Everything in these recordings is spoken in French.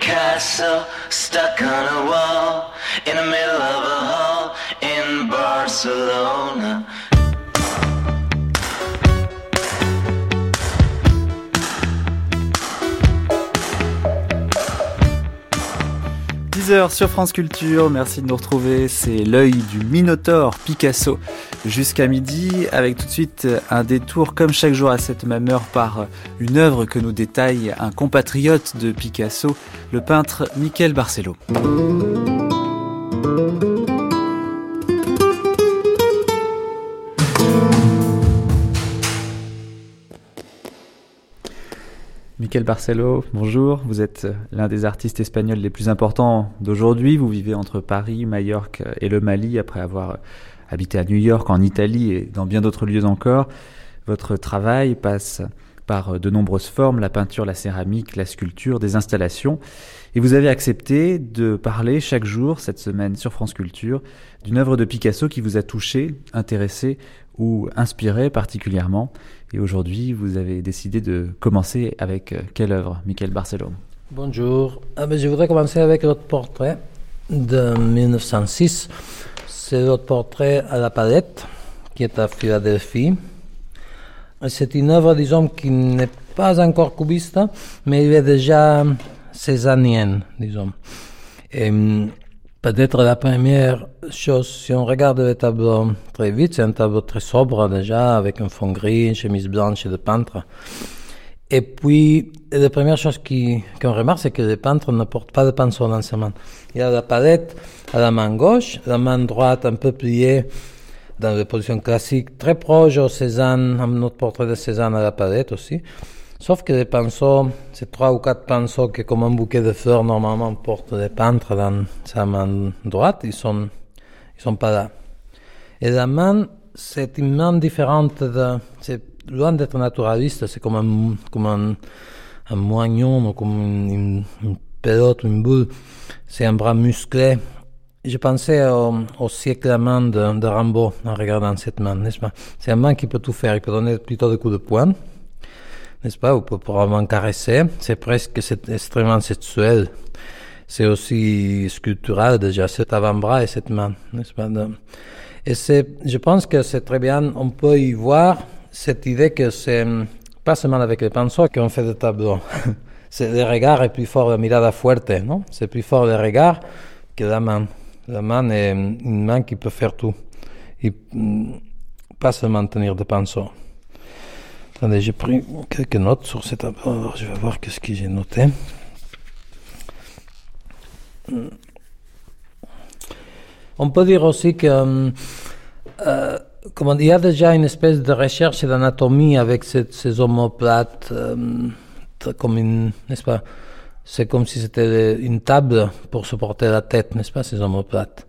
Picasso stuck on a wall in the middle of a hall in Barcelona. 10h sur France Culture, merci de nous retrouver, c'est l'œil du Minotaure Picasso jusqu'à midi avec tout de suite un détour comme chaque jour à cette même heure par une œuvre que nous détaille un compatriote de Picasso, le peintre Michel Barcelo. Michael Barcelo, bonjour. Vous êtes l'un des artistes espagnols les plus importants d'aujourd'hui. Vous vivez entre Paris, Majorque et le Mali après avoir habité à New York, en Italie et dans bien d'autres lieux encore. Votre travail passe par de nombreuses formes, la peinture, la céramique, la sculpture, des installations. Et vous avez accepté de parler chaque jour, cette semaine sur France Culture, d'une œuvre de Picasso qui vous a touché, intéressé ou inspiré particulièrement. Et aujourd'hui, vous avez décidé de commencer avec euh, quelle œuvre, Michael Barcelo Bonjour. Ah ben, je voudrais commencer avec votre portrait de 1906. C'est votre portrait à la palette qui est à Philadelphie. C'est une œuvre, disons, qui n'est pas encore cubiste, mais il est déjà césanienne, disons. Et hum, peut-être la première chose, si on regarde le tableau très vite, c'est un tableau très sobre déjà, avec un fond gris, une chemise blanche de peintre. Et puis, la première chose qu'on remarque, c'est que le peintre ne porte pas de pinceau dans sa main. Il a la palette à la main gauche, la main droite un peu pliée dans la position classique, très proche au Cézanne, notre portrait de Cézanne à la palette aussi. Sauf que les pinceaux, c'est trois ou quatre pinceaux que, comme un bouquet de fleurs, normalement portent les peintres dans sa main droite, ils sont, ils sont pas là. Et la main, c'est une main différente c'est loin d'être naturaliste, c'est comme un, comme un, moignon ou comme une, une, pelote, une boule. C'est un bras musclé. Je pensais au, au siècle à main de, de Rambo en regardant cette main, n'est-ce pas? C'est un main qui peut tout faire. Il peut donner plutôt des coups de poing n'est-ce pas, ou peut probablement caresser. C'est presque extrêmement sexuel. C'est aussi sculptural déjà, cet avant-bras et cette main, n'est-ce pas. Et c'est, je pense que c'est très bien, on peut y voir cette idée que c'est pas seulement avec les pinceaux qu'on fait des tableaux. c'est le regard est plus fort, la mirada fuerte, non? C'est plus fort le regard que la main. La main est une main qui peut faire tout. Et pas seulement tenir des pinceaux. Attendez, j'ai pris quelques notes sur cet abord. Je vais voir qu'est-ce que j'ai noté. On peut dire aussi que euh, euh comment, il y a déjà une espèce de recherche d'anatomie avec ces, omoplates, euh, comme n'est-ce pas C'est comme si c'était une table pour supporter la tête, n'est-ce pas, ces omoplates.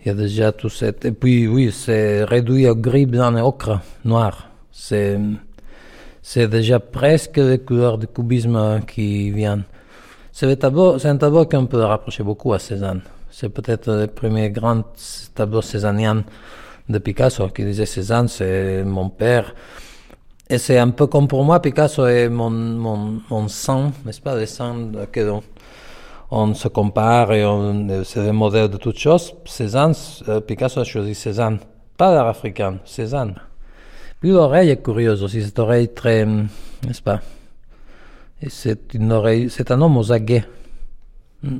Il y a déjà tout ça. Et puis, oui, c'est réduit au gris, blanc et ocre, noir. C'est c'est déjà presque les couleurs du cubisme qui viennent. C'est un tableau qu'on peut rapprocher beaucoup à Cézanne. C'est peut-être le premier grand tableau cézannien de Picasso qui disait Cézanne, c'est mon père. Et c'est un peu comme pour moi, Picasso est mon, mon, sang, n'est-ce pas, le sang que on, on, se compare et c'est le modèle de toutes choses. Cézanne, euh, Picasso a choisi Cézanne, pas l'art africain, Cézanne. L'oreille est curieuse aussi, cette oreille très, n'est-ce pas? C'est une oreille, c'est un homme aux aguets. Mm.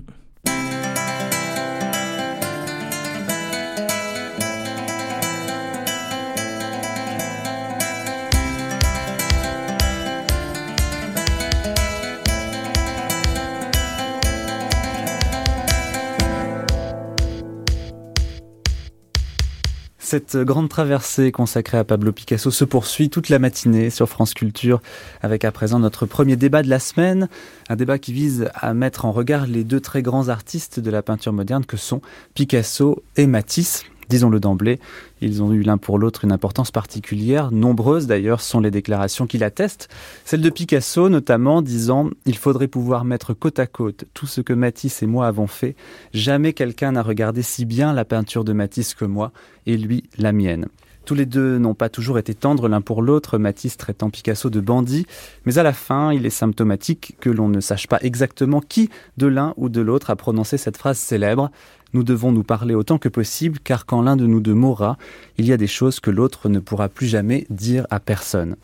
Cette grande traversée consacrée à Pablo Picasso se poursuit toute la matinée sur France Culture avec à présent notre premier débat de la semaine, un débat qui vise à mettre en regard les deux très grands artistes de la peinture moderne que sont Picasso et Matisse. Disons-le d'emblée, ils ont eu l'un pour l'autre une importance particulière. Nombreuses d'ailleurs sont les déclarations qui l'attestent. Celle de Picasso notamment disant Il faudrait pouvoir mettre côte à côte tout ce que Matisse et moi avons fait. Jamais quelqu'un n'a regardé si bien la peinture de Matisse que moi, et lui la mienne. Tous les deux n'ont pas toujours été tendres l'un pour l'autre, Matisse traitant Picasso de bandit, mais à la fin, il est symptomatique que l'on ne sache pas exactement qui de l'un ou de l'autre a prononcé cette phrase célèbre. Nous devons nous parler autant que possible, car quand l'un de nous deux mourra, il y a des choses que l'autre ne pourra plus jamais dire à personne.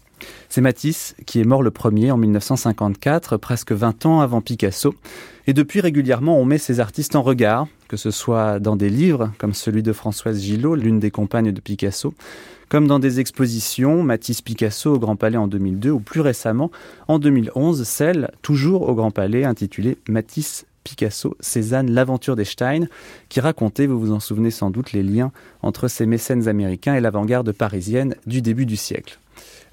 C'est Matisse qui est mort le premier en 1954, presque 20 ans avant Picasso. Et depuis régulièrement, on met ces artistes en regard, que ce soit dans des livres, comme celui de Françoise Gillot, l'une des compagnes de Picasso, comme dans des expositions, Matisse Picasso au Grand Palais en 2002, ou plus récemment, en 2011, celle, toujours au Grand Palais, intitulée Matisse Picasso, Cézanne, l'aventure des Stein, qui racontait, vous vous en souvenez sans doute, les liens entre ces mécènes américains et l'avant-garde parisienne du début du siècle.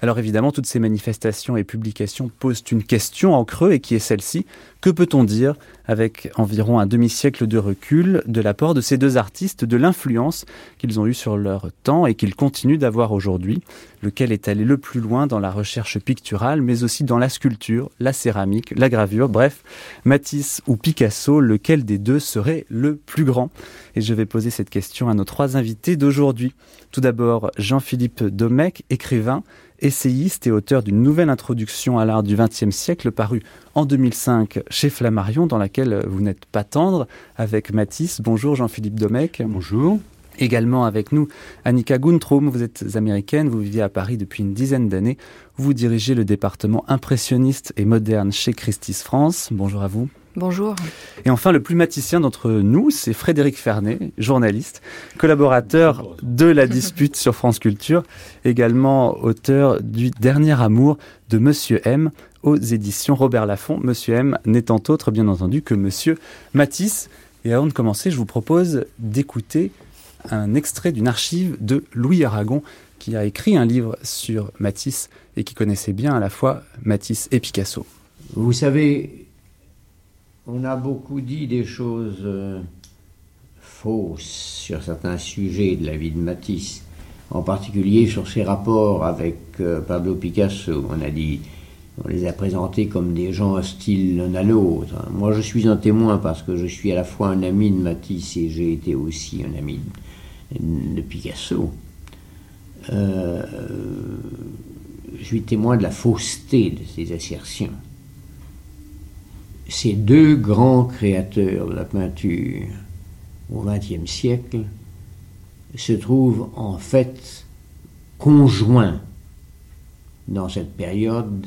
Alors évidemment, toutes ces manifestations et publications posent une question en creux et qui est celle-ci. Que peut-on dire, avec environ un demi-siècle de recul, de l'apport de ces deux artistes, de l'influence qu'ils ont eue sur leur temps et qu'ils continuent d'avoir aujourd'hui, lequel est allé le plus loin dans la recherche picturale, mais aussi dans la sculpture, la céramique, la gravure, bref, Matisse ou Picasso, lequel des deux serait le plus grand? Et je vais poser cette question à nos trois invités d'aujourd'hui. Tout d'abord, Jean-Philippe Domecq, écrivain, essayiste et auteur d'une nouvelle introduction à l'art du XXe siècle parue en 2005 chez Flammarion, dans laquelle vous n'êtes pas tendre, avec Matisse. Bonjour Jean-Philippe Domecq. Bonjour. Également avec nous, Annika Guntrum, vous êtes américaine, vous vivez à Paris depuis une dizaine d'années. Vous dirigez le département impressionniste et moderne chez Christie's France. Bonjour à vous. Bonjour. Et enfin, le plus maticien d'entre nous, c'est Frédéric Fernet, journaliste, collaborateur de la dispute sur France Culture, également auteur du Dernier amour de Monsieur M aux éditions Robert Laffont. Monsieur M n'étant autre, bien entendu, que Monsieur Matisse. Et avant de commencer, je vous propose d'écouter un extrait d'une archive de Louis Aragon, qui a écrit un livre sur Matisse et qui connaissait bien à la fois Matisse et Picasso. Vous savez, on a beaucoup dit des choses euh, fausses sur certains sujets de la vie de Matisse, en particulier sur ses rapports avec euh, Pablo Picasso. On les a présentés comme des gens hostiles l'un à l'autre. Moi, je suis un témoin parce que je suis à la fois un ami de Matisse et j'ai été aussi un ami de, de Picasso. Euh, je suis témoin de la fausseté de ces assertions ces deux grands créateurs de la peinture au XXe siècle se trouvent en fait conjoints dans cette période.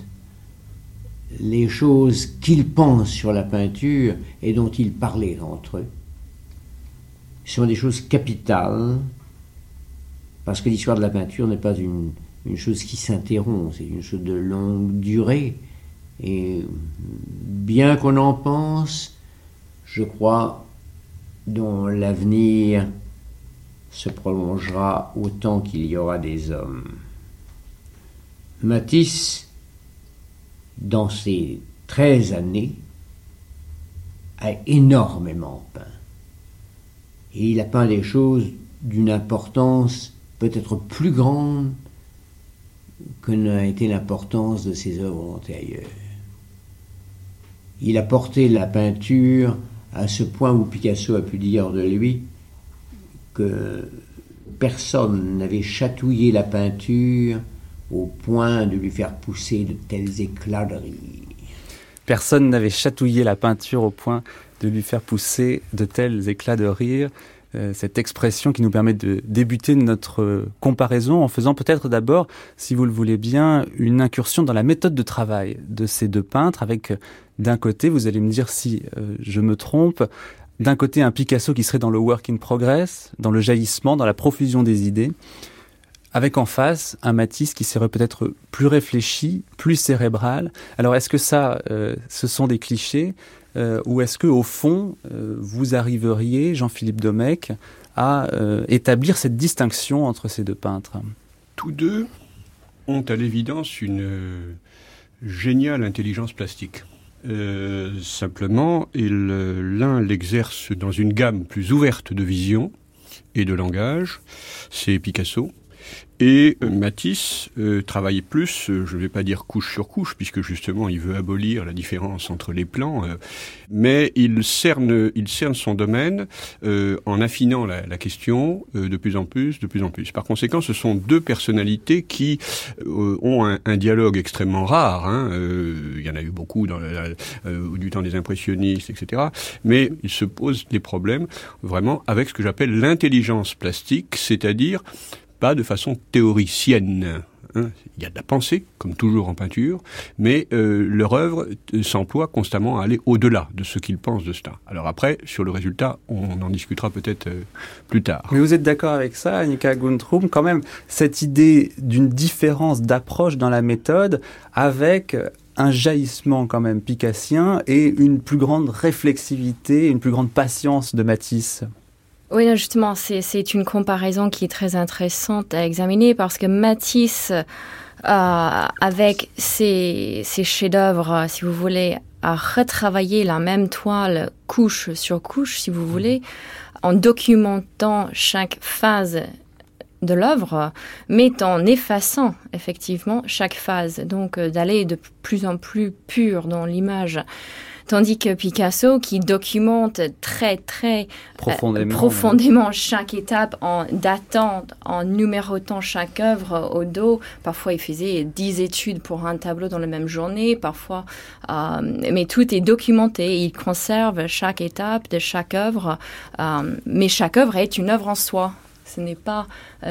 Les choses qu'ils pensent sur la peinture et dont ils parlaient entre eux sont des choses capitales parce que l'histoire de la peinture n'est pas une, chose qui s'interrompt, c'est une chose de longue durée et bien qu'on en pense, je crois, dont l'avenir se prolongera autant qu'il y aura des hommes. Matisse, dans ses treize années, a énormément peint. Et il a peint des choses d'une importance peut-être plus grande que n'a été l'importance de ses œuvres antérieures il a porté la peinture à ce point où Picasso a pu dire de lui que personne n'avait chatouillé la peinture au point de lui faire pousser de tels éclats de rire. Personne n'avait chatouillé la peinture au point de lui faire pousser de tels éclats de rire. Euh, cette expression qui nous permet de débuter notre comparaison en faisant peut-être d'abord, si vous le voulez bien, une incursion dans la méthode de travail de ces deux peintres avec d'un côté, vous allez me dire si euh, je me trompe, d'un côté un Picasso qui serait dans le work in progress, dans le jaillissement, dans la profusion des idées, avec en face un Matisse qui serait peut-être plus réfléchi, plus cérébral. Alors est-ce que ça, euh, ce sont des clichés euh, ou est-ce que au fond vous arriveriez, Jean-Philippe Domecq, à établir cette distinction entre ces deux peintres? Tous deux ont à l'évidence une géniale intelligence plastique. Euh, simplement, l'un l'exerce dans une gamme plus ouverte de vision et de langage, c'est Picasso, Et euh, Matisse euh, travaille plus, euh, je ne vais pas dire couche sur couche, puisque justement il veut abolir la différence entre les plans, mais il cerne, il cerne son domaine en affinant la, question de plus en plus, de plus en plus. Par conséquent, ce sont deux personnalités qui ont un, dialogue extrêmement rare. Hein, il y en a eu beaucoup du temps des impressionnistes, etc. Mais il se pose des problèmes vraiment avec ce que j'appelle l'intelligence plastique, c'est-à-dire pas de façon théoricienne. Hein. Il y a de la pensée, comme toujours en peinture, mais euh, leur œuvre euh, s'emploie constamment à aller au-delà de ce qu'ils pensent de cela. Alors après, sur le résultat, on en discutera peut-être euh, plus tard. Mais vous êtes d'accord avec ça, Annika Guntrum, quand même, cette idée d'une différence d'approche dans la méthode avec un jaillissement quand même picassien et une plus grande réflexivité, une plus grande patience de Matisse? Oui, justement, c'est une comparaison qui est très intéressante à examiner parce que Matisse, euh, avec ses, ses chefs-d'œuvre, si vous voulez, a retravaillé la même toile couche sur couche, si vous voulez, en documentant chaque phase de l'œuvre, mais en effaçant effectivement chaque phase. Donc euh, d'aller de plus en plus pur dans l'image. Tandis que Picasso, qui documente très, très euh, profondément, chaque étape en datant, en numérotant chaque œuvre au dos. Parfois, il faisait dix études pour un tableau dans la même journée, parfois, euh, mais tout est documenté. Il conserve chaque étape de chaque œuvre, euh, mais chaque œuvre est une œuvre en soi. Ce n'est pas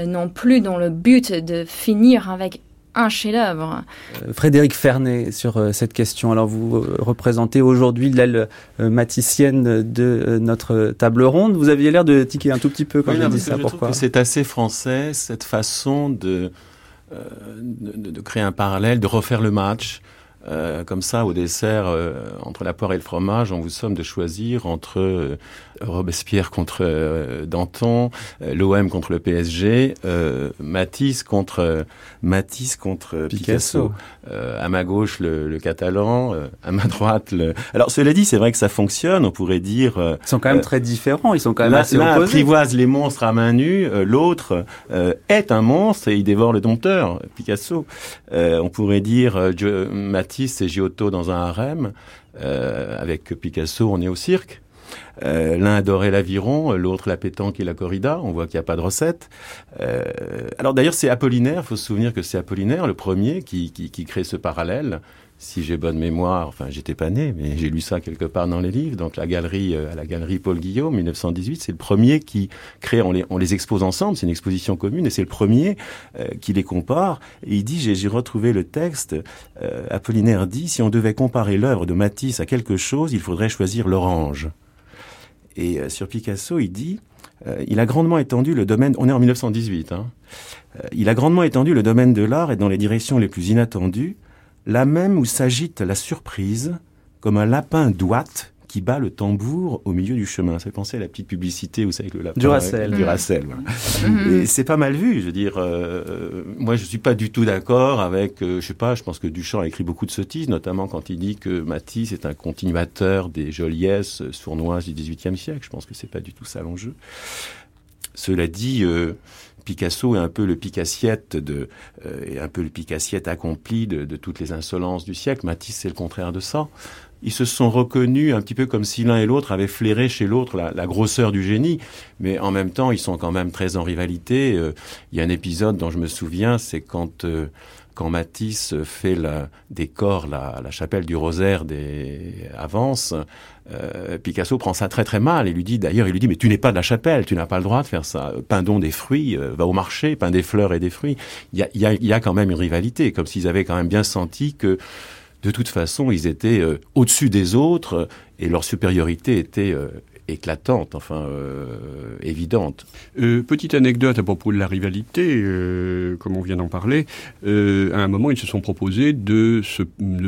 non plus dans le but de finir avec un chef-d'œuvre. Euh, Frédéric Fernet, sur euh, cette question. Alors, vous euh, représentez aujourd'hui l'aile maticienne de notre table ronde. Vous aviez l'air de tiquer un tout petit peu quand oui, dit ça. Pourquoi C'est assez français, cette façon de, de, de, créer un parallèle, de refaire le match. Euh, comme ça, au dessert, euh, entre la poire et le fromage, on vous somme de choisir entre euh, Robespierre contre Danton, l'OM contre le PSG, Matisse contre Matisse contre Picasso. à ma gauche, le, le catalan, à ma droite, le. Alors, cela dit, c'est vrai que ça fonctionne. On pourrait dire. ils sont quand même très différents. Ils sont quand même assez L'un apprivoise les monstres à main nue, l'autre est un monstre et il dévore le dompteur. Picasso. on pourrait dire Matisse Et Giotto dans un harem. Euh, avec Picasso, on est au cirque. Euh, L'un adorait l'aviron, l'autre la pétanque et la corrida. On voit qu'il n'y a pas de recette. Euh, alors d'ailleurs, c'est Apollinaire. Il faut se souvenir que c'est Apollinaire, le premier, qui, qui crée ce parallèle si j'ai bonne mémoire, enfin j'étais pas né, mais j'ai lu ça quelque part dans les livres. Donc la galerie, euh, à la galerie Paul Guillaume, 1918, c'est le premier qui crée, on les, on les expose ensemble, c'est une exposition commune, et c'est le premier euh, qui les compare. Et il dit, j'ai retrouvé le texte, euh, Apollinaire dit, si on devait comparer l'œuvre de Matisse à quelque chose, il faudrait choisir l'orange. Et sur Picasso, il dit, il a grandement étendu le domaine, on est en 1918, hein, il a grandement étendu le domaine de l'art et dans les directions les plus inattendues, la même où s'agite la surprise, comme un lapin douate qui bat le tambour au milieu du chemin. Ça fait penser à la petite publicité, vous savez, le lapin. Du Racel. Du Racel, mm-hmm. Et c'est pas mal vu, je veux dire. Euh, moi, je suis pas du tout d'accord avec, euh, je sais pas, je pense que Duchamp a écrit beaucoup de sottises, notamment quand il dit que Matisse est un continuateur des joliesses sournoises du XVIIIe siècle. Je pense que c'est pas du tout ça l'enjeu. Cela dit, euh, Picasso est un peu le picassiette de, euh, un peu le picassiette accompli de, toutes les insolences du siècle. Matisse, c'est le contraire de ça. Ils se sont reconnus un petit peu comme si l'un et l'autre avaient flairé chez l'autre la, la, grosseur du génie, mais en même temps, ils sont quand même très en rivalité. Euh, il y a un épisode dont je me souviens, c'est quand euh, quand Matisse fait la, décore la, la chapelle du rosaire des Avances, euh, Picasso prend ça très très mal et lui dit d'ailleurs il lui dit mais tu n'es pas de la chapelle, tu n'as pas le droit de faire ça. Peins donc des fruits, euh, va au marché, peins des fleurs et des fruits. Il y a, quand même une rivalité, comme s'ils avaient quand même bien senti que de toute façon ils étaient euh, au-dessus des autres et leur supériorité était éclatante, enfin euh, évidente. Euh, petite anecdote à propos de la rivalité, euh, comme on vient d'en parler. À un moment, ils se sont proposés de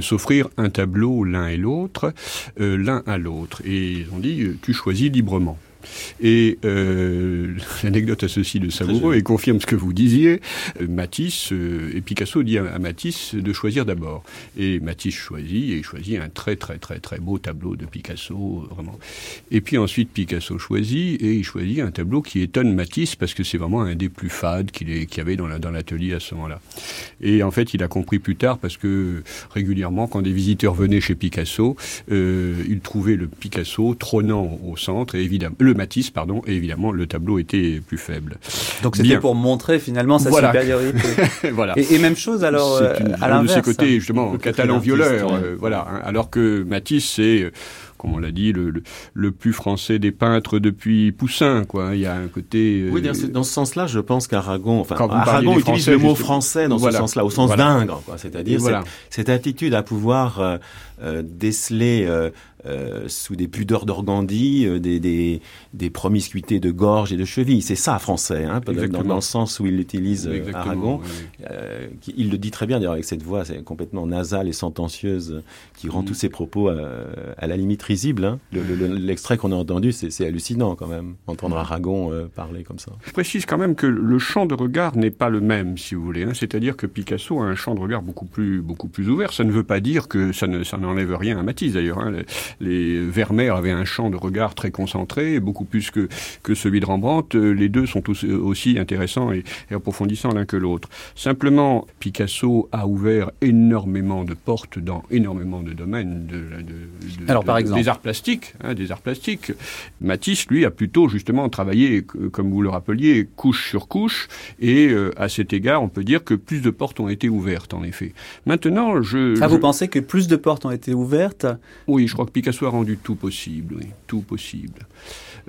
s'offrir un tableau l'un et l'autre, l'un à l'autre, et ils ont dit tu choisis librement. Et euh, l'anecdote a ceci de savoureux et confirme ce que vous disiez. Euh, Matisse, euh, et Picasso dit à, Matisse de choisir d'abord. Et Matisse choisit, et il choisit un très très très très beau tableau de Picasso, vraiment. Et puis ensuite Picasso choisit, et il choisit un tableau qui étonne Matisse parce que c'est vraiment un des plus fades qu'il y avait dans l'atelier dans à ce moment-là. Et en fait, il a compris plus tard parce que régulièrement, quand des visiteurs venaient chez Picasso, euh, ils trouvaient le Picasso trônant au centre, et évidemment, le Matisse, pardon, et évidemment, le tableau était plus faible. Donc c'était pour montrer finalement sa supériorité. voilà. Et, même chose alors euh, à l'inverse. De ses côtés, justement, catalan violeur, euh, voilà. Hein, alors que Matisse, c'est comme on l'a dit, le, le, plus français des peintres depuis Poussin. Quoi. Il y a un côté. Oui, dans ce sens-là, je pense qu'Aragon, enfin, Aragon utilise le mot français dans ce sens-là, au sens d'ingre, c'est-à-dire cette, cette, attitude à pouvoir euh, euh, déceler euh, euh, sous des pudeurs d'organdie, euh, des, des, des, promiscuités de gorge et de cheville. C'est ça, français, hein, dans, dans, le sens où il utilise euh, Aragon. il le dit très bien, d'ailleurs, avec cette voix complètement nasale et sentencieuse qui rend mm. tous ses propos à, la limite risible. Hein. L'extrait qu'on a entendu, c'est hallucinant quand même, entendre mm. Aragon parler comme ça. Je précise quand même que le champ de regard n'est pas le même, si vous voulez. Hein. C'est-à-dire que Picasso a un champ de regard beaucoup plus, beaucoup plus ouvert. Ça ne veut pas dire que ça n'enlève rien à Matisse, d'ailleurs. Les Vermeer avaient un champ de regard très concentré, beaucoup plus que, que celui de Rembrandt. Euh, les deux sont aussi intéressants et, approfondissants l'un que l'autre. Simplement, Picasso a ouvert énormément de portes dans énormément de domaines de, Alors, par exemple. des arts plastiques. Hein, des arts plastiques. Matisse, lui, a plutôt justement travaillé, comme vous le rappeliez, couche sur couche, et euh, à cet égard, on peut dire que plus de portes ont été ouvertes, en effet. Maintenant, je... Ah, vous pensez que plus de portes ont été ouvertes? Oui, je crois que Picasso a rendu tout possible, tout possible.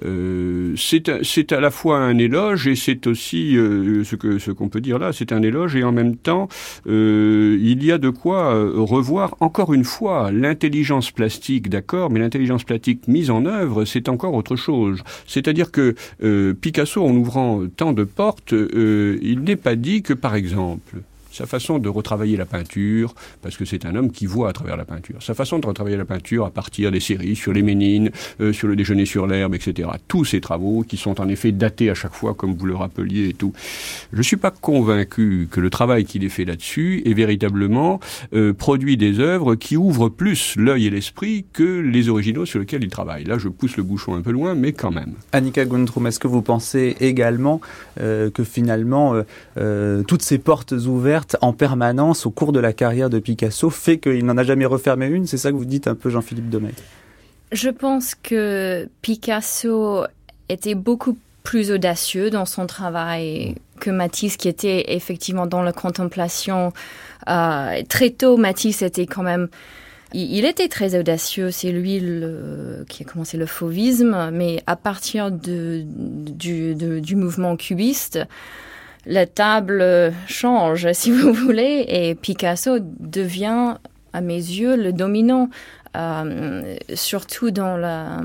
Euh, c'est à la fois un éloge et c'est aussi euh, ce que ce qu'on peut dire là, c'est un éloge et en même temps euh, il y a de quoi revoir encore une fois l'intelligence plastique, d'accord, mais l'intelligence plastique mise en œuvre, c'est encore autre chose. C'est-à-dire que Picasso, en ouvrant tant de portes, il n'est pas dit que par exemple sa façon de retravailler la peinture, parce que c'est un homme qui voit à travers la peinture, sa façon de retravailler la peinture à partir des séries sur les Ménines, euh, sur le déjeuner sur l'herbe, etc. Tous ces travaux qui sont en effet datés à chaque fois, comme vous le rappeliez et tout. Je ne suis pas convaincu que le travail qu'il ait fait là-dessus est véritablement euh, produit des œuvres qui ouvrent plus l'œil et l'esprit que les originaux sur lesquels il travaille. Là, je pousse le bouchon un peu loin, mais quand même. Annika Guntrum, est-ce que vous pensez également euh, que finalement, toutes ces portes ouvertes en permanence au cours de la carrière de Picasso fait qu'il n'en a jamais refermé une. C'est ça que vous dites un peu, Jean-Philippe Domecq Je pense que Picasso était beaucoup plus audacieux dans son travail que Matisse, qui était effectivement dans la contemplation. Euh, très tôt, Matisse était quand même il, était très audacieux, c'est lui qui a commencé le fauvisme, mais à partir du mouvement cubiste, la table change, si vous voulez, et Picasso devient, à mes yeux, le dominant, euh, surtout dans la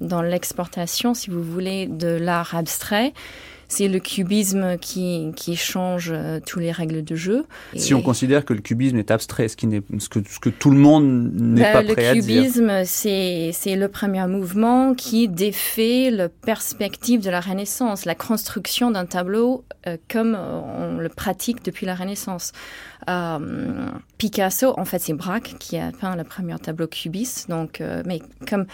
dans l'exportation, si vous voulez, de l'art abstrait c'est le cubisme qui, qui change euh, toutes les règles de jeu. Si on considère que le cubisme est abstrait, ce, qui n'est, ce, que, ce que tout le monde n'est ben, pas prêt à dire. Le cubisme, c'est, c'est le premier mouvement qui défait la perspective de la Renaissance, la construction d'un tableau euh, comme on le pratique depuis la Renaissance. Euh, Picasso, en fait, c'est Braque qui a peint le premier tableau cubiste. Donc, mais comme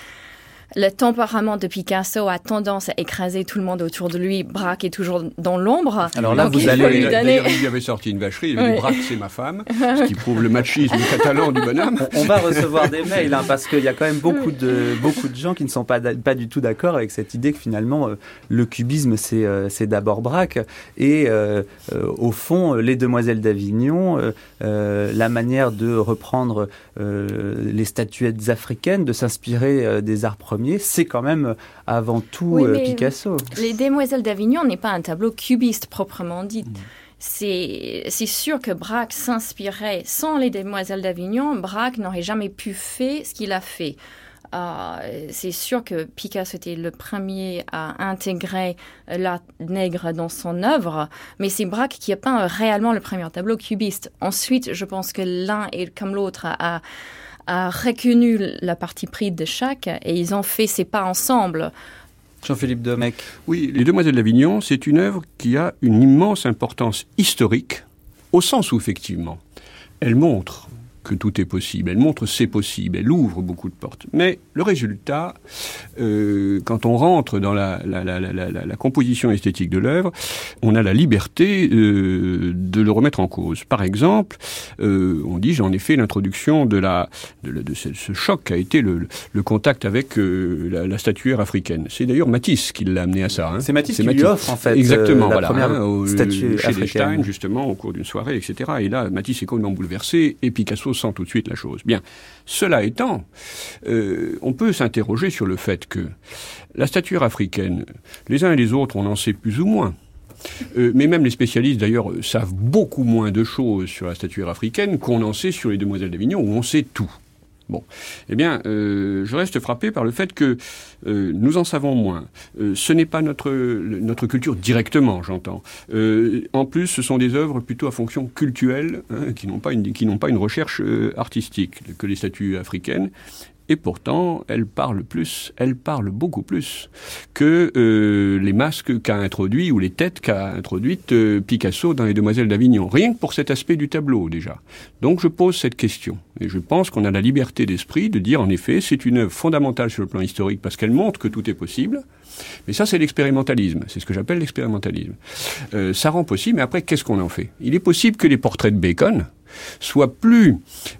le tempérament de Picasso a tendance à écraser tout le monde autour de lui. Braque est toujours dans l'ombre. Alors là, vous allez lui donner. Il avait sorti une vacherie. Il avait dit Braque, c'est ma femme, ce qui prouve le machisme catalan du bonhomme. On va recevoir des mails hein, parce qu'il y a quand même beaucoup de beaucoup de gens qui ne sont pas pas du tout d'accord avec cette idée que finalement euh, le cubisme c'est euh, c'est d'abord Braque et euh, au fond les demoiselles d'Avignon, la manière de reprendre les statuettes africaines, de s'inspirer des arts premiers c'est quand même euh, avant tout euh, Picasso. Les Demoiselles d'Avignon n'est pas un tableau cubiste proprement dit. Mm. C'est sûr que Braque s'inspirait. Sans les Demoiselles d'Avignon, Braque n'aurait jamais pu faire ce qu'il a fait. Euh, c'est sûr que Picasso était le premier à intégrer l'art nègre dans son œuvre, mais c'est Braque qui a peint réellement le premier tableau cubiste. Ensuite, je pense que l'un et comme l'autre a, a reconnu la partie prise de chaque et ils ont fait ces pas ensemble. Jean-Philippe Domecq. Oui, Les Demoiselles d'Avignon, c'est une œuvre qui a une immense importance historique, au sens où, effectivement, elle montre que tout est possible. Elle montre c'est possible, elle ouvre beaucoup de portes. Mais le résultat, euh, quand on rentre dans la, la, la, la composition esthétique de l'œuvre, on a la liberté euh, de le remettre en cause. Par exemple, euh, on dit, j'en ai fait l'introduction de, la, de, de ce, ce, choc a été le, le contact avec la, statuaire africaine. C'est d'ailleurs Matisse qui l'a amené à ça. Hein. C'est Matisse qui Matisse. lui offre en fait Exactement, la voilà, première hein, au, statue chez. Stein, justement, au cours d'une soirée, etc. Et là, Matisse est complètement bouleversé et Picasso sent tout de suite la chose. Bien, cela étant, euh, on peut s'interroger sur le fait que la statuaire africaine, les uns et les autres, on en sait plus ou moins. Euh, mais même les spécialistes, d'ailleurs, savent beaucoup moins de choses sur la statuaire africaine qu'on en sait sur les Demoiselles d'Avignon, où on sait tout. Bon, eh bien, euh, je reste frappé par le fait que euh, nous en savons moins. Euh, ce n'est pas notre notre culture directement, j'entends. En plus, ce sont des œuvres plutôt à fonction culturelle, hein, qui n'ont pas pas une recherche artistique que les statues africaines. Et pourtant, elle parle plus, elle parle beaucoup plus que euh, les masques qu'a introduit ou les têtes qu'a introduites euh, Picasso dans Les Demoiselles d'Avignon. Rien que pour cet aspect du tableau déjà. Donc je pose cette question et je pense qu'on a la liberté d'esprit de dire en effet c'est une œuvre fondamentale sur le plan historique parce qu'elle montre que tout est possible. Mais ça, c'est l'expérimentalisme. C'est ce que j'appelle l'expérimentalisme. Euh, ça rend possible, mais après, qu'est-ce qu'on en fait? Il est possible que les portraits de Bacon soient plus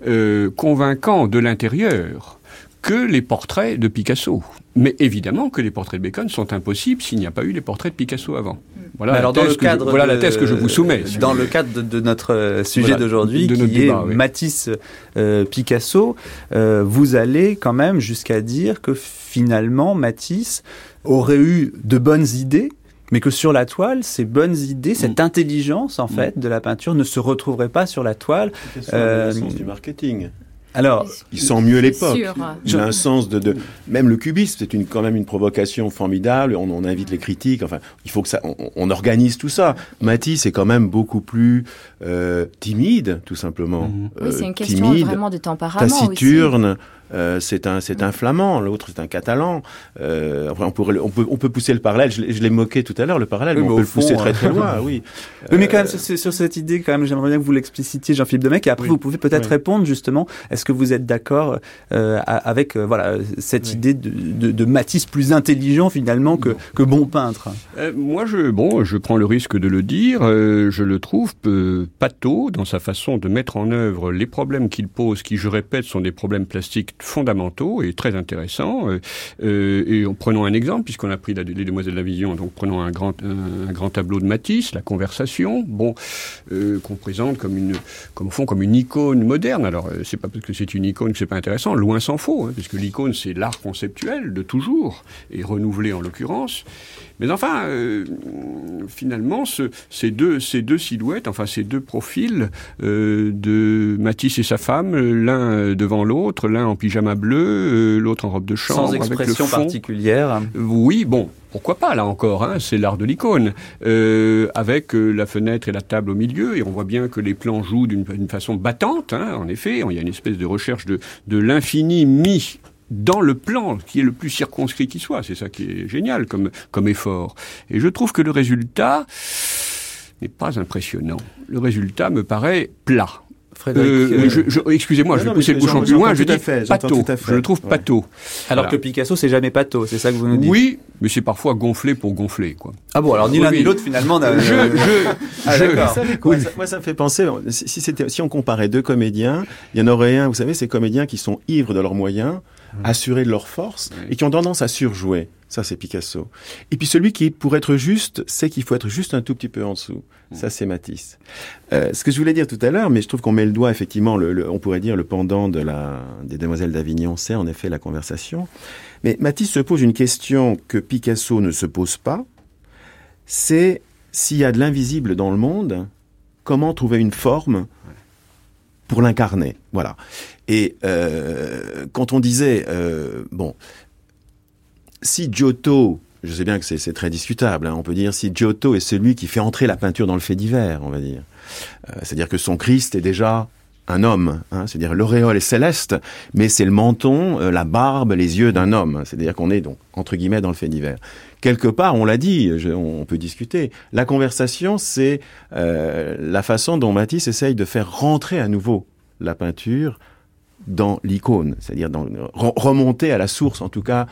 euh, convaincants de l'intérieur que les portraits de Picasso. Mais évidemment que les portraits de Bacon sont impossibles s'il n'y a pas eu les portraits de Picasso avant. Voilà, Alors, la, dans thèse le que je, cadre voilà la thèse que je vous soumets. si Dans vous le cadre de, de notre euh, sujet Voilà, d'aujourd'hui, qui est oui. Matisse euh, Picasso, euh, vous allez quand même jusqu'à dire que finalement Matisse aurait eu de bonnes idées. Mais que sur la toile, ces bonnes idées, cette Mm. intelligence en fait de la peinture ne se retrouverait pas sur la toile. C'est Euh, du marketing. Alors, Il sent mieux l'époque. Sûr. Il a un sens de, de même le cubisme, c'est une quand même une provocation formidable. On, on invite les critiques. Enfin, il faut que ça, on, on organise tout ça. Matisse est quand même beaucoup plus euh, timide, tout simplement. Mhm. Oui, c'est Euh, une question timide, vraiment de tempérament aussi. Euh, c'est un c'est un flamand, l'autre c'est un catalan. Euh, après, on pourrait le- on peut on peut pousser le parallèle. Je, l'ai- je l'ai moqué tout à l'heure le parallèle, Oui, mais on peut le pousser très euh, très loin. Oui. Oui, mais quand Euh, même, sur, sur cette idée, quand même, j'aimerais bien que vous l'explicitiez, Jean-Philippe Demecq, et après Oui. vous pouvez peut-être Oui. répondre justement, est-ce que vous êtes d'accord euh, avec euh, voilà cette Oui. idée de, de, de Matisse plus intelligent finalement que, que bon peintre? Euh, moi, je, bon, je prends le risque de le dire. euh, je le trouve peu pâteau dans sa façon de mettre en œuvre les problèmes qu'il pose, qui, je répète, sont des problèmes plastiques fondamentaux et très intéressants. Euh, euh, et en prenons un exemple, puisqu'on a pris la, les Demoiselles de la Vision, donc prenons un grand, un, grand tableau de Matisse, la conversation, bon, euh, qu'on présente comme une, comme au comme une icône moderne. Alors, euh, c'est pas parce que c'est une icône que c'est pas intéressant, loin s'en faut, hein, puisque l'icône c'est l'art conceptuel de toujours et renouvelé en l'occurrence. Mais enfin, euh, finalement, ce- ces, deux, ces deux silhouettes, enfin ces deux profils euh, de Matisse et sa femme, l'un devant l'autre, l'un en pyjama bleu, euh, l'autre en robe de chambre, Sans avec le expression particulière. Oui, bon, pourquoi pas là encore, hein, c'est l'art de l'icône, euh, avec euh, la fenêtre et la table au milieu, et on voit bien que les plans jouent d'une d'une façon battante, hein, en effet, il y a une espèce de recherche de, de l'infini mis dans le plan qui est le plus circonscrit qui soit, c'est ça qui est génial comme, comme effort. Et je trouve que le résultat n'est pas impressionnant. Le résultat me paraît plat. Frédéric, Euh, euh, je- je- Excusez-moi, je vais pousser le bouchon plus loin, je dis fait, j'entends pâteau. tout à fait. Je le trouve Ouais. pâteau. alors voilà. que Picasso, c'est jamais pâteau, c'est ça que vous nous dites Oui, mais c'est parfois gonflé pour gonfler, quoi. Ah bon, alors ni Oui, l'un ni l'autre finalement. n'a- Je, je, Ah, je- ça- moi, ça me fait penser, si, si c'était, si on comparait deux comédiens, il y en aurait un, vous savez, ces comédiens qui sont ivres de leurs moyens, assurés de leur force, et qui ont tendance à surjouer. Ça, c'est Picasso. Et puis celui qui, pour être juste, sait qu'il faut être juste un tout petit peu en dessous. Ça, c'est Matisse. Euh, ce que je voulais dire tout à l'heure, mais je trouve qu'on met le doigt, effectivement, le, le- on pourrait dire le pendant de la, des Demoiselles d'Avignon, c'est en effet la conversation. Mais Matisse se pose une question que Picasso ne se pose pas, c'est s'il y a de l'invisible dans le monde, comment trouver une forme pour l'incarner Voilà. Et euh, quand on disait, euh, bon, si Giotto, je sais bien que c'est très discutable, hein, on peut dire si Giotto est celui qui fait entrer la peinture dans le fait divers, on va dire. Euh, C'est-à-dire que son Christ est déjà un homme, hein, c'est-à-dire l'auréole est céleste, mais c'est le menton, la barbe, les yeux d'un homme. C'est-à-dire qu'on est donc entre guillemets dans le fait divers. Quelque part, on l'a dit, on peut discuter. La conversation, c'est euh, la façon dont Matisse essaye de faire rentrer à nouveau la peinture dans l'icône, c'est-à-dire remonter à la source, en tout cas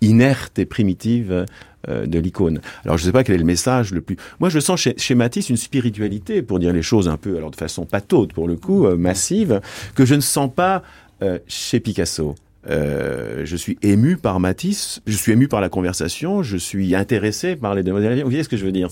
inerte et primitive euh, de l'icône. Alors je ne sais pas quel est le message le plus. Moi je sens chez, Matisse une spiritualité, pour dire les choses un peu, alors de façon pataude pour le coup, euh, massive, que je ne sens pas chez Picasso. Euh, je suis ému par Matisse, je suis ému par la conversation, je suis intéressé par les demoiselles. Vous voyez ce que je veux dire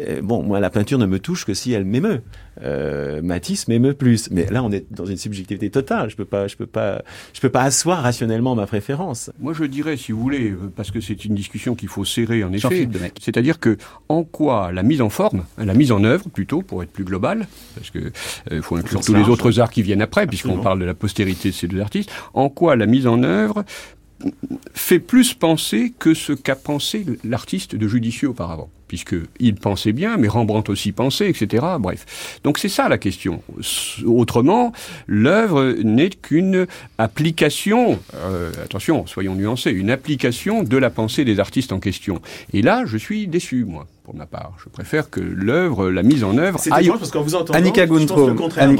euh, Bon, moi, la peinture ne me touche que si elle m'émeut. Euh, Matisse m'émeut plus, mais là, on est dans une subjectivité totale. Je peux pas, je peux pas, je peux pas asseoir rationnellement ma préférence. Moi, je dirais, si vous voulez, euh, parce que c'est une discussion qu'il faut serrer en effet. C'est-à-dire que en quoi la mise en forme, la mise en œuvre plutôt, pour être plus global, parce que euh, faut inclure tous les autres arts qui viennent après, puisqu'on parle de la postérité de ces deux artistes. En quoi la mise en œuvre fait plus penser que ce qu'a pensé l'artiste de Judicieux auparavant? Puisqu'il pensait bien, mais Rembrandt aussi pensait, etc. Bref. Donc c'est ça la question. Autrement, l'œuvre n'est qu'une application, euh, attention, soyons nuancés, une application de la pensée des artistes en question. Et là, je suis déçu, moi pour ma part. Je préfère que l'œuvre, la mise en œuvre. C'est aille... parce qu'en vous entendant, Annika je pense le contraire.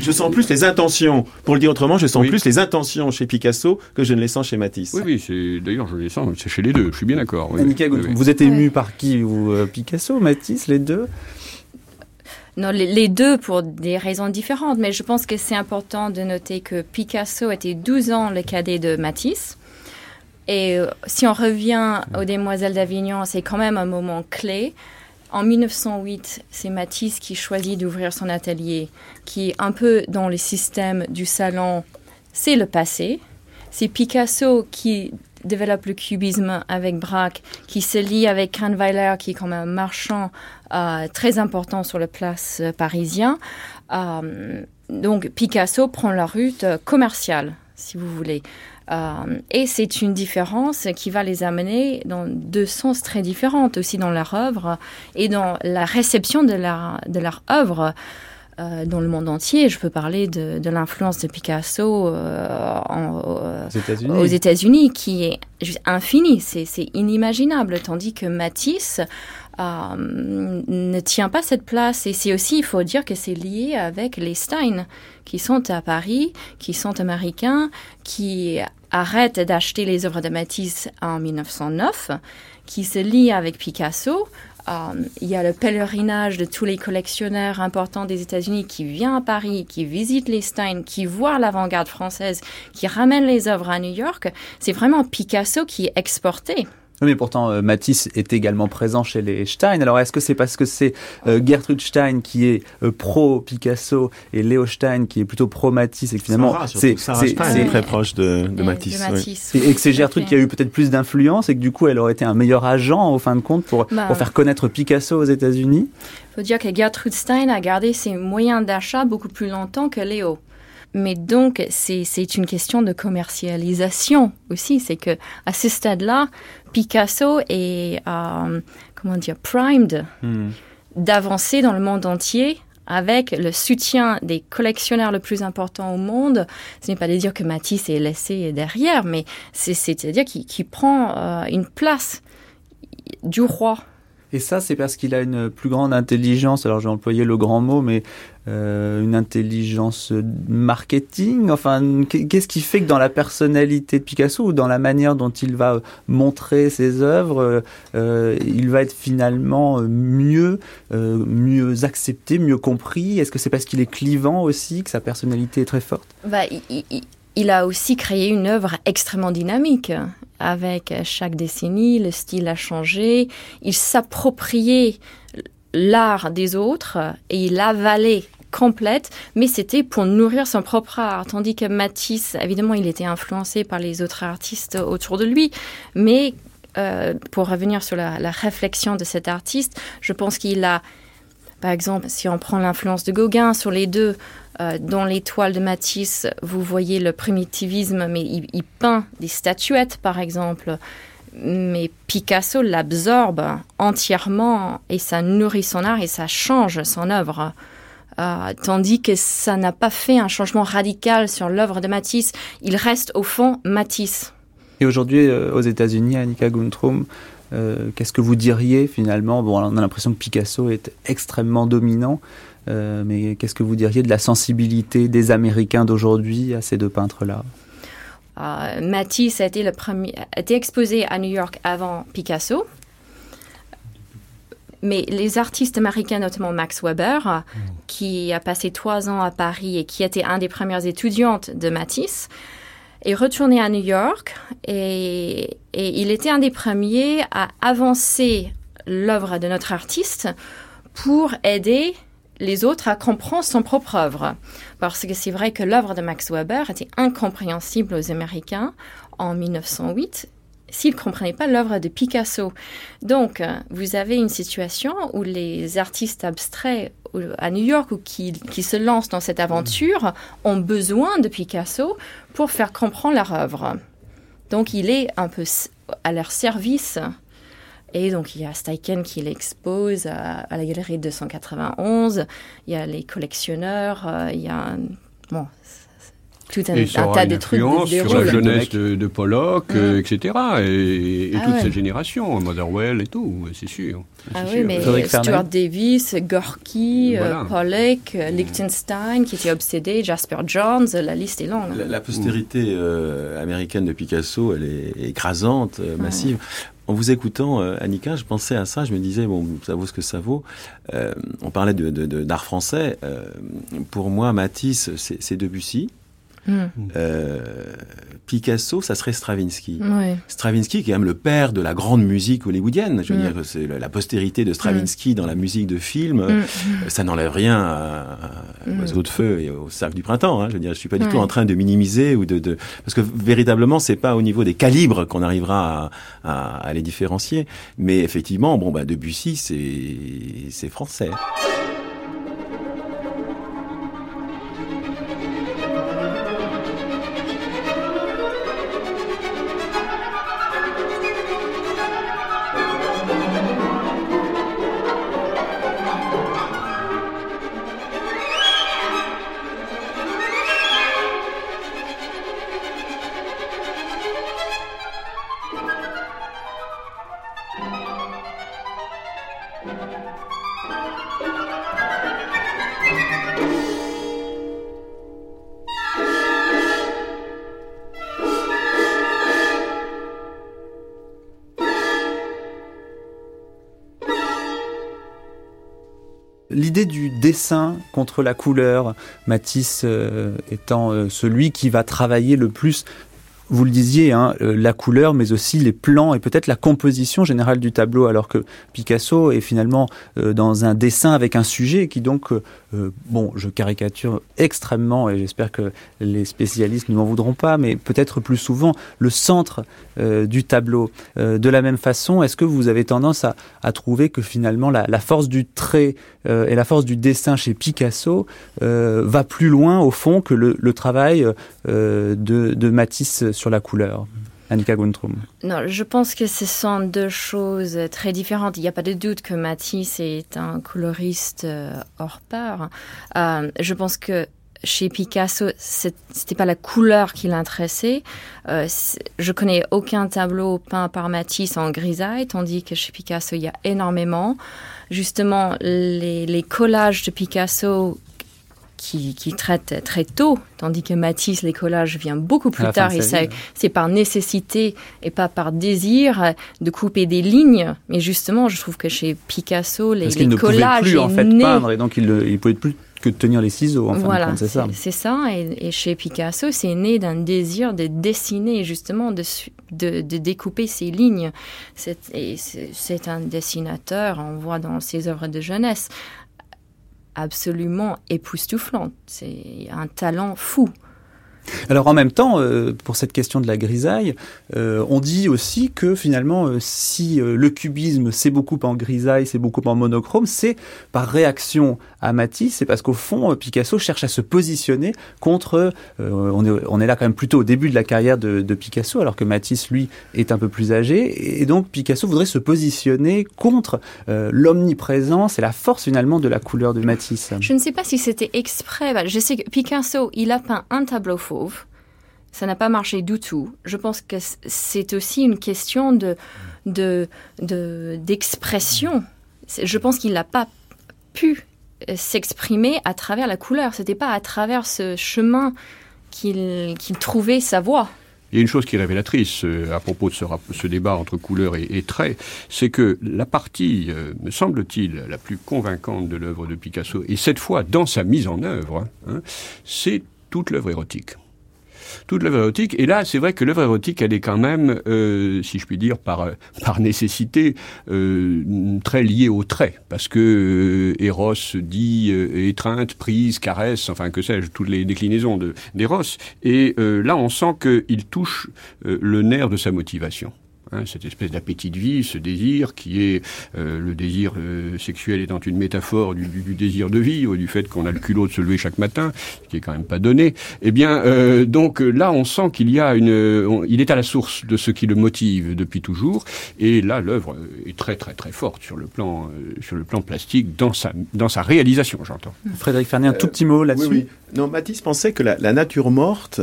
je, sens plus les intentions. Pour le dire autrement, je sens plus les intentions chez Picasso que je ne les sens chez Matisse. Oui, oui, c'est d'ailleurs je les sens, c'est chez les deux. Je suis bien d'accord. Oui, Annika vous êtes ému par qui vous euh, Picasso, Matisse, les deux? Non, les, deux pour des raisons différentes, mais je pense que c'est important de noter que Picasso était 12 ans le cadet de Matisse. Et euh, si on revient aux Demoiselles d'Avignon, c'est quand même un moment clé. En 1908, c'est Matisse qui choisit d'ouvrir son atelier, qui un peu dans le système du salon, c'est le passé. C'est Picasso qui développe le cubisme avec Braque, qui se lie avec Kahnweiler, qui est comme un marchand euh, très important sur la place euh, parisien. Euh, donc Picasso prend la route commerciale, si vous voulez. Et c'est une différence qui va les amener dans deux sens très différents, aussi dans leur œuvre et dans la réception de leur, de leur œuvre. Euh, dans le monde entier. Je peux parler de, de l'influence de Picasso euh, en, euh, aux États-Unis, qui est juste infinie, c'est inimaginable. Tandis que Matisse euh, ne tient pas cette place. Et c'est aussi, il faut dire que c'est lié avec les Stein, qui sont à Paris, qui sont américains, qui arrêtent d'acheter les œuvres de Matisse en 1909, qui se lient avec Picasso. Euh, il y a le pèlerinage de tous les collectionneurs importants des États-Unis qui vient à Paris, qui visitent les Stein, qui voient l'avant-garde française, qui ramènent les œuvres à New York. C'est vraiment Picasso qui est exporté. Mais pourtant, euh, Matisse est également présent chez les Stein. Alors, est-ce que c'est parce que c'est euh, Gertrude Stein qui est euh, pro-Picasso et Léo Stein qui est plutôt pro-Matisse et que finalement, c'est très proche de, de Matisse. Et, que c'est Gertrude qui a eu peut-être plus d'influence et que du coup, elle aurait été un meilleur agent, au fin de compte, pour, bah, pour faire connaître Picasso aux États-Unis Il faut dire que Gertrude Stein a gardé ses moyens d'achat beaucoup plus longtemps que Léo. Mais donc, c'est une question de commercialisation aussi. C'est que à ce stade-là, Picasso est, euh, comment dire, primed hmm. d'avancer dans le monde entier avec le soutien des collectionneurs le plus importants au monde. Ce n'est pas de dire que Matisse est laissé derrière, mais c'est-à-dire qu'il prend euh, une place du roi et ça, c'est parce qu'il a une plus grande intelligence, alors j'ai employé le grand mot, mais euh, une intelligence marketing. Enfin, qu'est-ce qui fait que dans la personnalité de Picasso ou dans la manière dont il va montrer ses œuvres, euh, il va être finalement mieux, euh, mieux accepté, mieux compris? Est-ce que c'est parce qu'il est clivant aussi, que sa personnalité est très forte? Bah, il a aussi créé une œuvre extrêmement dynamique. Avec chaque décennie, le style a changé. Il s'appropriait l'art des autres et il avalait complète, mais c'était pour nourrir son propre art. Tandis que Matisse, évidemment, il était influencé par les autres artistes autour de lui, mais euh, pour revenir sur la, réflexion de cet artiste, je pense qu'il a, par exemple, si on prend l'influence de Gauguin sur les deux, euh, dans les toiles de Matisse, vous voyez le primitivisme, mais il, peint des statuettes, par exemple. Mais Picasso l'absorbe entièrement et ça nourrit son art et ça change son œuvre. Euh, tandis que ça n'a pas fait un changement radical sur l'œuvre de Matisse. Il reste au fond Matisse. Et aujourd'hui, euh, aux États-Unis, Annika Guntrum, Qu'est-ce que vous diriez finalement? Bon, on a l'impression que Picasso est extrêmement dominant, mais qu'est-ce que vous diriez de la sensibilité des Américains d'aujourd'hui à ces deux peintres-là? Matisse a été, le premier, a été exposé à New York avant Picasso. Mais les artistes américains, notamment Max Weber, qui a passé trois ans à Paris et qui était un des premières étudiantes de Matisse, est retourné à New York et, et il était un des premiers à avancer l'œuvre de notre artiste pour aider les autres à comprendre son propre œuvre. Parce que c'est vrai que l'œuvre de Max Weber était incompréhensible aux Américains en 1908 s'ils ne comprenaient pas l'œuvre de Picasso. Donc, euh, vous avez une situation où les artistes abstraits à New York ou qui, qui se lancent dans cette aventure ont besoin de Picasso pour faire comprendre leur œuvre. Donc, il est un peu à leur service. Et donc, il y a Steichen qui l'expose à, la galerie 291. Il y a les collectionneurs. Euh, il y a. Bon, tout un, et ça un tas de trucs sur la jeunesse de, de Pollock, mm. euh, etc. Et, et ah toute ouais. cette génération, Motherwell et tout, c'est sûr. Ah oui, mais Stuart Davis, Gorky, voilà. euh, Pollock, mm. Liechtenstein, qui était obsédé, Jasper Johns, la liste est longue. La, la postérité euh, américaine de Picasso, elle est écrasante, euh, massive. En vous écoutant, euh, Annika, je pensais à ça, je me disais, bon, ça vaut ce que ça vaut. Euh, on parlait d'art de, de, français. Euh, pour moi, Matisse, c'est Debussy. Mm. Euh, Picasso, ça serait Stravinsky. Ouais. Stravinsky, qui est même le père de la grande musique hollywoodienne. Je veux mm. dire, c'est la postérité de Stravinsky mm. dans la musique de film. Euh, ça n'enlève rien à, à Oiseau de feu et au Cercle du printemps. Hein. Je veux dire, je suis pas du tout en train de minimiser ou de, de... parce que véritablement, c'est pas au niveau des calibres qu'on arrivera à, à, à, les différencier. Mais effectivement, bon, bah, Debussy, c'est, c'est français. Dessin contre la couleur, Matisse euh, étant euh, celui qui va travailler le plus vous le disiez, hein, euh, la couleur, mais aussi les plans et peut-être la composition générale du tableau, alors que Picasso est finalement euh, dans un dessin avec un sujet qui donc, euh, bon, je caricature extrêmement, et j'espère que les spécialistes ne m'en voudront pas, mais peut-être plus souvent le centre du tableau. De la même façon, est-ce que vous avez tendance à, trouver que finalement la, force du trait et la force du dessin chez Picasso va plus loin au fond que le, travail de Matisse sur la couleur Annika Guntrum. Non, je pense que ce sont deux choses très différentes. Il n'y a pas de doute que Matisse est un coloriste euh, hors pair. Euh, je pense que chez Picasso, c'était pas la couleur qui l'intéressait. Euh, je connais aucun tableau peint par Matisse en grisaille, tandis que chez Picasso, il y a énormément. Justement, les, les collages de Picasso qui, qui traite très tôt, tandis que Matisse, les collages vient beaucoup plus tard et c'est par nécessité et pas par désir de couper des lignes. Mais justement, je trouve que chez Picasso, les, Parce les ne collages plus en fait né... peindre et donc il ne pouvait plus que de tenir les ciseaux. En voilà, c'est ça. C'est ça. Et, et, chez Picasso, c'est né d'un désir de dessiner, justement, de, de, de découper ces lignes. C'est un dessinateur, on voit dans ses œuvres de jeunesse, absolument époustouflante. C'est un talent fou. Alors en même temps, euh, pour cette question de la grisaille, euh, on dit aussi que finalement, euh, si le cubisme c'est beaucoup en grisaille, c'est beaucoup en monochrome, c'est par réaction à Matisse, c'est parce qu'au fond, Picasso cherche à se positionner contre. On, est, on est là quand même plutôt au début de la carrière de, de, Picasso, alors que Matisse, lui, est un peu plus âgé, et donc Picasso voudrait se positionner contre l'omniprésence et la force finalement de la couleur de Matisse. Je ne sais pas si c'était exprès. Je sais que Picasso, il a peint un tableau faux ça n'a pas marché du tout. Je pense que c'est aussi une question de, de d'expression. je pense qu'il n'a pas pu euh, s'exprimer à travers la couleur. C'était pas à travers ce chemin qu'il trouvait sa voix. Il y a une chose qui est révélatrice euh, à propos de ce, débat entre couleur et, trait, c'est que la partie, euh, me semble-t-il, la plus convaincante de l'œuvre de Picasso, et cette fois dans sa mise en œuvre, hein, c'est toute l'œuvre érotique toute l'œuvre érotique. Et là, c'est vrai que l'œuvre érotique, elle est quand même, euh, si je puis dire, par, euh, par nécessité, euh, très liée au trait. Parce que euh, Eros dit euh, étreinte, prise, caresse, enfin que sais-je, toutes les déclinaisons d'Eros. Et là, on sent qu'il touche le nerf de sa motivation. Hein, cette espèce d'appétit de vie, ce désir qui est euh, le désir euh, sexuel étant une métaphore du, désir de vie ou du fait qu'on a le culot de se lever chaque matin, ce qui est quand même pas donné. Eh bien, euh, donc là, on sent qu'il y a une, il est à la source de ce qui le motive depuis toujours. Et là, l'œuvre est très très très forte sur le plan sur le plan plastique dans sa dans sa réalisation, j'entends. Frédéric Fernier, un tout petit mot là-dessus. Oui, Non, Matisse pensait que la nature morte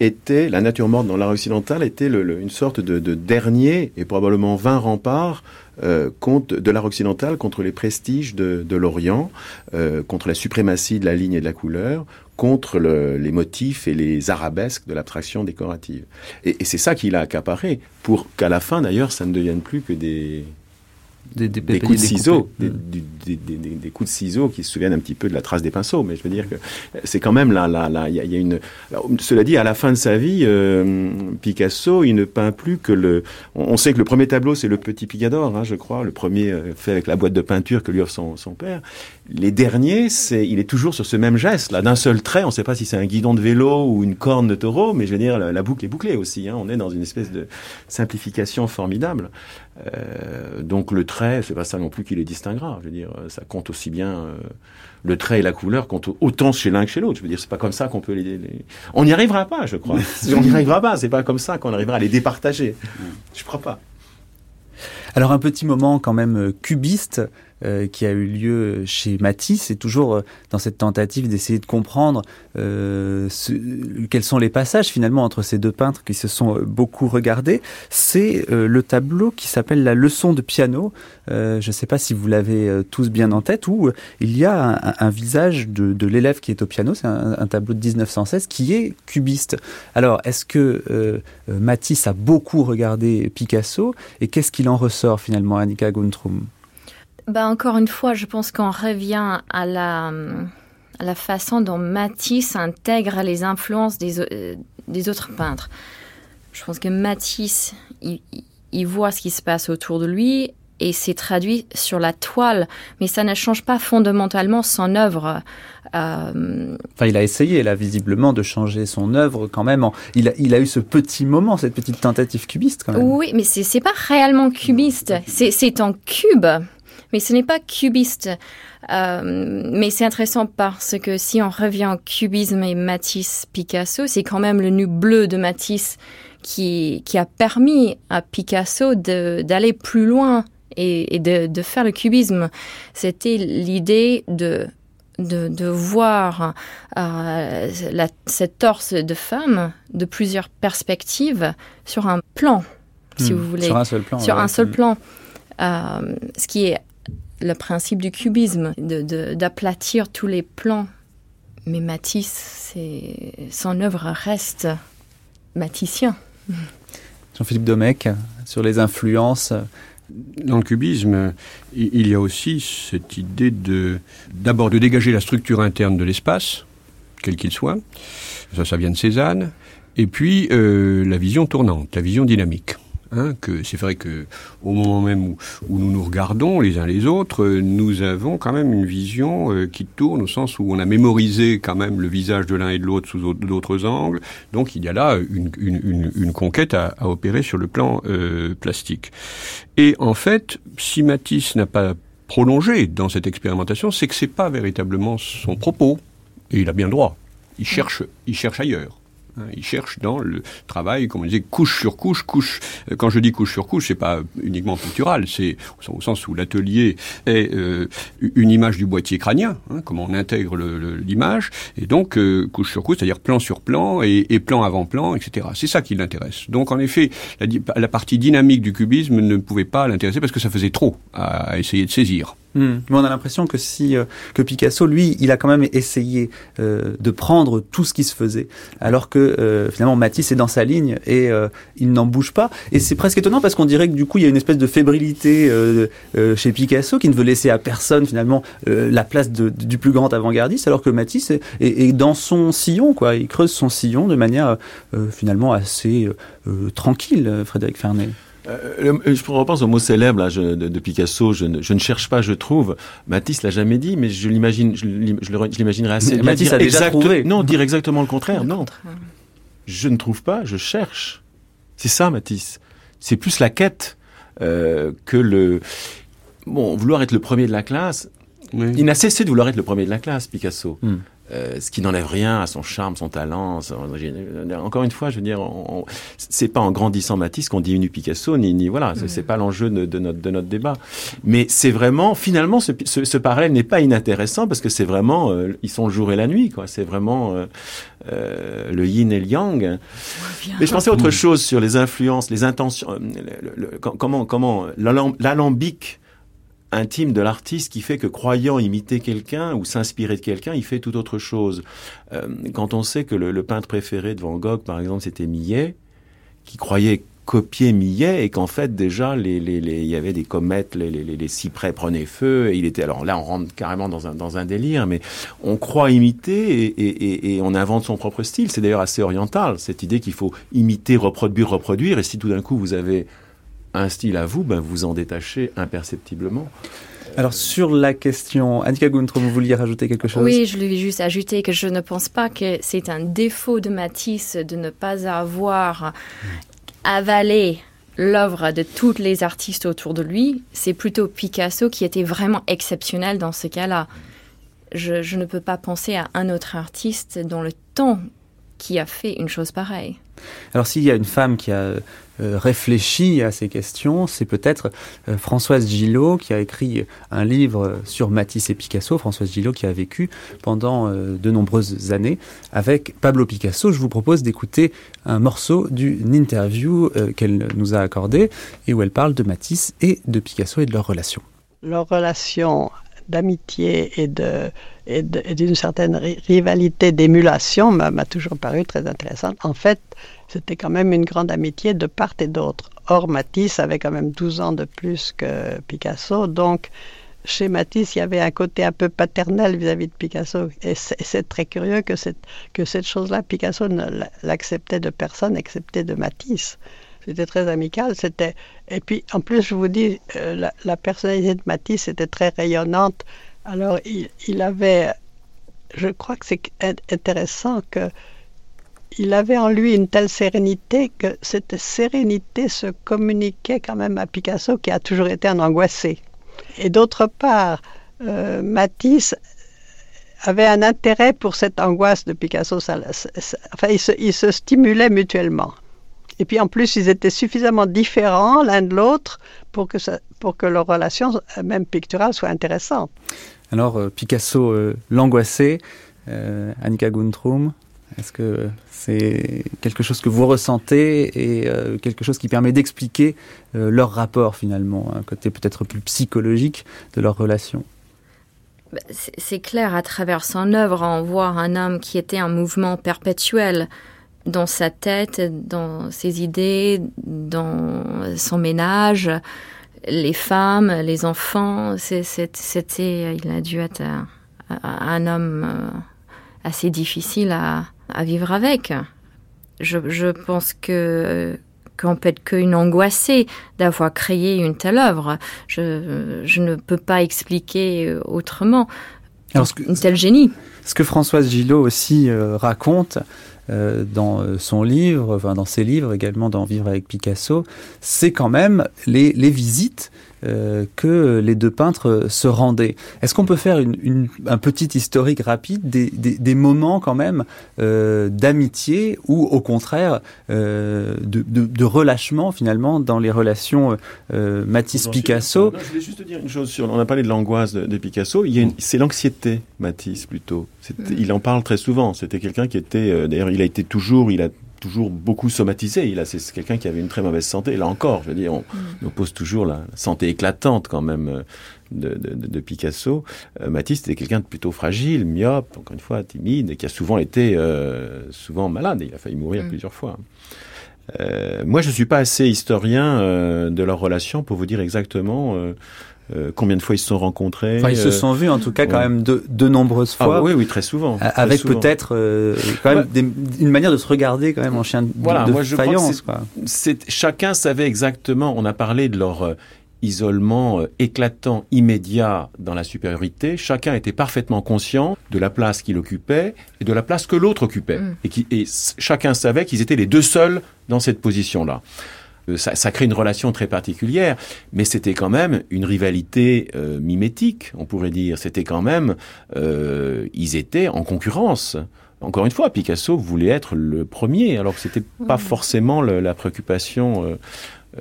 était, la nature morte dans l'art occidental était une sorte de, dernier et probablement vain rempart euh, contre, de l'art occidental contre les prestiges de, l'Orient, euh, contre la suprématie de la ligne et de la couleur, contre les motifs et les arabesques de l'abstraction décorative. Et, et c'est ça qu'il a accaparé, pour qu'à la fin d'ailleurs ça ne devienne plus que des, des, coups de ciseaux, des, des, coups de ciseaux qui se souviennent un petit peu de la trace des pinceaux. Mais je veux dire que c'est quand même là, là, là, il y, a une. cela dit, à la fin de sa vie, euh, Picasso, il ne peint plus que le. On, sait que le premier tableau, c'est le Petit Picador, hein, je crois, le premier euh, fait avec la boîte de peinture que lui offre son, son père. Les derniers, c'est, il est toujours sur ce même geste, là, d'un seul trait. On ne sait pas si c'est un guidon de vélo ou une corne de taureau, mais je veux dire, la, boucle est bouclée aussi. Hein. On est dans une espèce de simplification formidable. Euh, donc le trait, c'est pas ça non plus qui les distinguera. Je veux dire, ça compte aussi bien euh, le trait et la couleur comptent autant chez l'un que chez l'autre. Je veux dire, c'est pas comme ça qu'on peut les, On n'y arrivera pas, je crois. On n'y arrivera pas. C'est pas comme ça qu'on arrivera à les départager. Je crois pas. Alors un petit moment quand même euh, cubiste euh, qui a eu lieu chez Matisse et toujours euh, dans cette tentative d'essayer de comprendre euh, quels sont les passages finalement entre ces deux peintres qui se sont beaucoup regardés. C'est le tableau qui s'appelle La leçon de piano. je ne sais pas si vous l'avez tous bien en tête où il y a un, visage de, l'élève qui est au piano. C'est un, tableau de 1916 qui est cubiste. Alors est-ce que Matisse a beaucoup regardé Picasso et qu'est-ce qu'il en ressort finalement, Annika Guntrum bah encore une fois, je pense qu'on revient à la, à la façon dont Matisse intègre les influences des, euh, des autres peintres. Je pense que Matisse, il, il, voit ce qui se passe autour de lui et c'est traduit sur la toile, mais ça ne change pas fondamentalement son œuvre. Euh... Enfin, il a essayé là visiblement de changer son œuvre quand même. Il, a, il a eu ce petit moment, cette petite tentative cubiste quand même. Oui, mais c'est pas réellement cubiste. C'est en cube. Mais ce n'est pas cubiste. Euh, mais c'est intéressant parce que si on revient au cubisme et Matisse Picasso, c'est quand même le nu bleu de Matisse qui, qui a permis à Picasso d'aller plus loin et, de, de, faire le cubisme. C'était l'idée de, de, de, voir euh, la, cette torse de femme de plusieurs perspectives sur un plan, si hmm. vous voulez. Sur un seul plan. Sur un seul hmm. plan. Euh, ce qui est le principe du cubisme, d'aplatir tous les plans. Mais Matisse, son œuvre reste maticien. Jean-Philippe Domecq, sur les influences. Dans le cubisme, il y a aussi cette idée de d'abord de dégager la structure interne de l'espace, quel qu'il soit. Ça, ça vient de Cézanne. Et puis euh, la vision tournante, la vision dynamique. Hein, que c'est vrai que au moment même où, nous nous regardons les uns les autres, nous avons quand même une vision euh, qui tourne au sens où on a mémorisé quand même le visage de l'un et de l'autre sous d'autres angles. Donc il y a là une, conquête à, à, opérer sur le plan euh, plastique. Et en fait, si Matisse n'a pas prolongé dans cette expérimentation, c'est que c'est pas véritablement son propos. Et il a bien droit. Il cherche, il cherche ailleurs. Hein. Il cherche dans le travail, comme on disait, couche sur couche, couche. Euh, quand je dis couche sur couche, c'est pas uniquement pictural, c'est au sens où l'atelier est euh, une image du boîtier crânien, hein, comment on intègre l'image, et donc euh, couche sur couche, c'est-à-dire plan sur plan et, plan avant plan, etc. C'est ça qui l'intéresse. Donc en effet, la, partie dynamique du cubisme ne pouvait pas l'intéresser parce que ça faisait trop à essayer de saisir. Hmm. Mais on a l'impression que si euh, que Picasso, lui, il a quand même essayé euh, de prendre tout ce qui se faisait, alors que euh, finalement Matisse est dans sa ligne et il n'en bouge pas. Et c'est presque étonnant parce qu'on dirait que du coup il y a une espèce de fébrilité chez Picasso qui ne veut laisser à personne finalement la place de, du plus grand avant-gardiste, alors que Matisse est, est, dans son sillon, quoi. Il creuse son sillon de manière finalement assez tranquille, Frédéric Fernet. Euh, je repense au mot célèbre là, de, Picasso, je ne, je ne, cherche pas, je trouve. Matisse l'a jamais dit, mais je l'imagine, je l'imaginerais assez. Matisse a déjà trouvé. Non, dire exactement le contraire. Non, je ne trouve pas, je cherche. C'est ça, Matisse. C'est plus la quête euh, que le. Bon, vouloir être le premier de la classe. Il n'a cessé de vouloir être le premier de la classe, Picasso. Hmm. Euh, ce qui n'enlève rien à son charme, son talent. encore une fois, je veux dire, c'est pas en grandissant Matisse qu'on diminue Picasso, ni, ni voilà, c'est pas l'enjeu de, notre, de notre débat. Mais c'est vraiment, finalement, ce, ce, parallèle n'est pas inintéressant parce que c'est vraiment, euh, ils sont le jour et la nuit, quoi. C'est vraiment euh, le yin et le yang. Mais je pensais à autre chose sur les influences, les intentions, comment, comment l'alambic intime de l'artiste qui fait que croyant imiter quelqu'un ou s'inspirer de quelqu'un, il fait tout autre chose. Euh, quand on sait que le, peintre préféré de Van Gogh, par exemple, c'était Millet, qui croyait copier Millet et qu'en fait déjà les, il y avait des comètes, les, les, cyprès prenaient feu et il était alors là on rentre carrément dans un, délire mais on croit imiter et, et on invente son propre style c'est d'ailleurs assez oriental cette idée qu'il faut imiter reproduire reproduire et si tout d'un coup vous avez un style à vous, ben vous en détachez imperceptiblement. Alors sur la question, Annika Gunther, vous vouliez rajouter quelque chose? Oui, je lui ai juste ajouté que je ne pense pas que c'est un défaut de Matisse de ne pas avoir avalé l'œuvre de tous les artistes autour de lui. C'est plutôt Picasso qui était vraiment exceptionnel dans ce cas-là. Je, je ne peux pas penser à un autre artiste dans le temps qui a fait une chose pareille. Alors s'il y a une femme qui a euh, réfléchi à ces questions, c'est peut-être euh, Françoise Gillot qui a écrit un livre sur Matisse et Picasso. Françoise Gillot qui a vécu pendant euh, de nombreuses années avec Pablo Picasso. Je vous propose d'écouter un morceau d'une interview qu'elle nous a accordée et où elle parle de Matisse et de Picasso et de leur relation. Leur relation d'amitié et de et d'une certaine rivalité d'émulation m'a toujours paru très intéressante. En fait, c'était quand même une grande amitié de part et d'autre. Or, Matisse avait quand même 12 ans de plus que Picasso, donc chez Matisse, il y avait un côté un peu paternel vis-à-vis de Picasso. Et c'est très curieux que cette, que cette chose-là, Picasso ne l'acceptait de personne excepté de Matisse. C'était très amical. C'était et puis en plus, je vous dis, euh, la, personnalité de Matisse était très rayonnante. Alors, il, avait, je crois que c'est intéressant que il avait en lui une telle sérénité que cette sérénité se communiquait quand même à Picasso qui a toujours été un angoissé. Et d'autre part, euh, Matisse avait un intérêt pour cette angoisse de Picasso. enfin, ils se stimulaient mutuellement. Et puis en plus, ils étaient suffisamment différents l'un de l'autre pour que, ça, pour que leur relation, même picturale, soit intéressante. Alors, euh, Picasso euh, l'angoissé, euh, Annika Guntrum, est-ce que c'est quelque chose que vous ressentez et quelque chose qui permet d'expliquer leur rapport finalement, un côté peut-être plus psychologique de leur relation? Bah, C'est clair, à travers son œuvre, on voit un homme qui était en mouvement perpétuel dans sa tête, dans ses idées, dans son ménage, les femmes, les enfants. C'était, il a dû être un, homme euh, assez difficile à, vivre avec. Je, pense que qu'on peut être qu'une angoissée d'avoir créé une telle œuvre. Je, ne peux pas expliquer autrement. Alors, une telle génie. Ce que Françoise Gillot aussi euh, raconte, euh, dans euh, son livre, enfin dans ses livres, également dans Vivre avec Picasso, c'est quand même les, les visites euh, que les deux peintres se rendaient. Est-ce qu'on peut faire une, une, un petit historique rapide des, des, des moments quand même euh, d'amitié ou au contraire euh, de, de, de, relâchement finalement dans les relations euh, Matisse-Picasso Je voulais juste dire une chose sur. On a parlé de l'angoisse de, de, Picasso. C'est l'anxiété, Matisse plutôt. Mm. Il en parle très souvent. C'était quelqu'un qui était. Euh, d'ailleurs, il a été toujours. Il a toujours beaucoup somatisé. Il a, c'est quelqu'un qui avait une très mauvaise santé. Là encore, je veux dire, on mm. oppose toujours la santé éclatante quand même euh, de, de, de Picasso. Euh, Matisse était quelqu'un de plutôt fragile, myope, encore une fois timide, et qui a souvent été euh, souvent malade. Il a failli mourir mm. plusieurs fois. Euh, moi, je suis pas assez historien de leur relation pour vous dire exactement euh, combien de fois ils se sont rencontrés enfin, Ils se sont vus en tout cas quand ouais. même de, de nombreuses fois. Ah, oui, oui, très souvent. Avec peut-être euh, quand même ouais. des, une manière de se regarder quand même en chien de, voilà, de moi, je faïence. Crois c'est, chacun savait exactement. On a parlé de leur euh, isolement euh, éclatant, immédiat dans la supériorité. Chacun était parfaitement conscient de la place qu'il occupait et de la place que l'autre occupait. Mm. Et, qui, et chacun savait qu'ils étaient les deux seuls dans cette position-là. Euh, ça, ça, crée une relation très particulière, mais c'était quand même une rivalité euh, mimétique, on pourrait dire. C'était quand même, euh, ils étaient en concurrence. Encore une fois, Picasso voulait être le premier, alors que c'était pas forcément le, la préoccupation euh,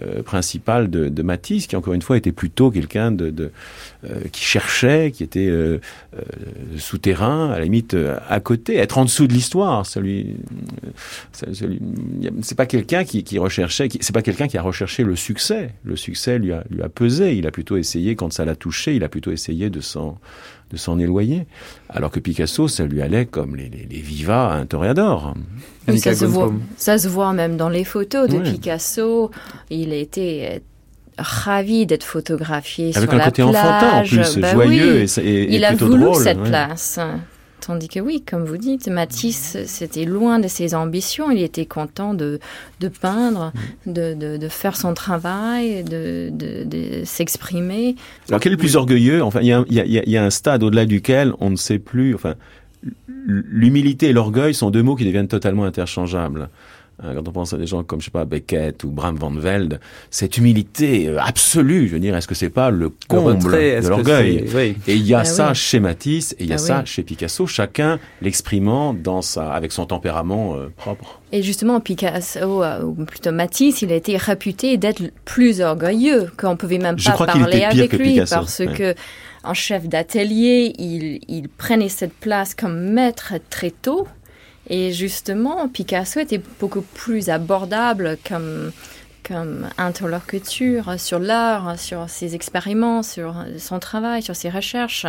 euh, principal de, Matisse, qui encore une fois était plutôt quelqu'un de, euh, qui cherchait, qui était euh, souterrain, à la limite à côté, être en dessous de l'histoire. Celui, c'est pas quelqu'un qui, qui, recherchait, c'est pas quelqu'un qui a recherché le succès. Le succès lui a, lui a pesé. Il a plutôt essayé, quand ça l'a touché, il a plutôt essayé de s'en de s'en éloigner. Alors que Picasso, ça lui allait comme les, les, les vivas à un toréador. Oui, ça, se voit, ça se voit même dans les photos de oui. Picasso. Il était ravi d'être photographié Avec sur un la côté plage. enfantin en plus, bah joyeux oui. et, et, Il a plutôt voulu drôle, cette ouais. place. Tandis que oui, comme vous dites, Matisse, c'était loin de ses ambitions. Il était content de, de peindre, de, de, de, faire son travail, de, de s'exprimer. Alors quel est le plus orgueilleux? Enfin, il y, y, y, y, a un stade au-delà duquel on ne sait plus. Enfin, l'humilité et l'orgueil sont deux mots qui deviennent totalement interchangeables. Quand on pense à des gens comme, je sais pas, Beckett ou Bram van Velde, cette humilité absolue, je veux dire, est-ce que c'est pas le comble le retrait, de l'orgueil oui. Et il y a ah, ça oui. chez Matisse et il y a ah, ça oui. chez Picasso, chacun l'exprimant dans sa, avec son tempérament euh, propre. Et justement, Picasso, euh, ou plutôt Matisse, il a été réputé d'être plus orgueilleux, qu'on pouvait même je pas parler avec lui, Picasso, parce ouais. que en chef d'atelier, il, il prenait cette place comme maître très tôt. Et justement, Picasso était beaucoup plus abordable comme, comme interlocuteur sur l'art, sur ses expériments, sur son travail, sur ses recherches,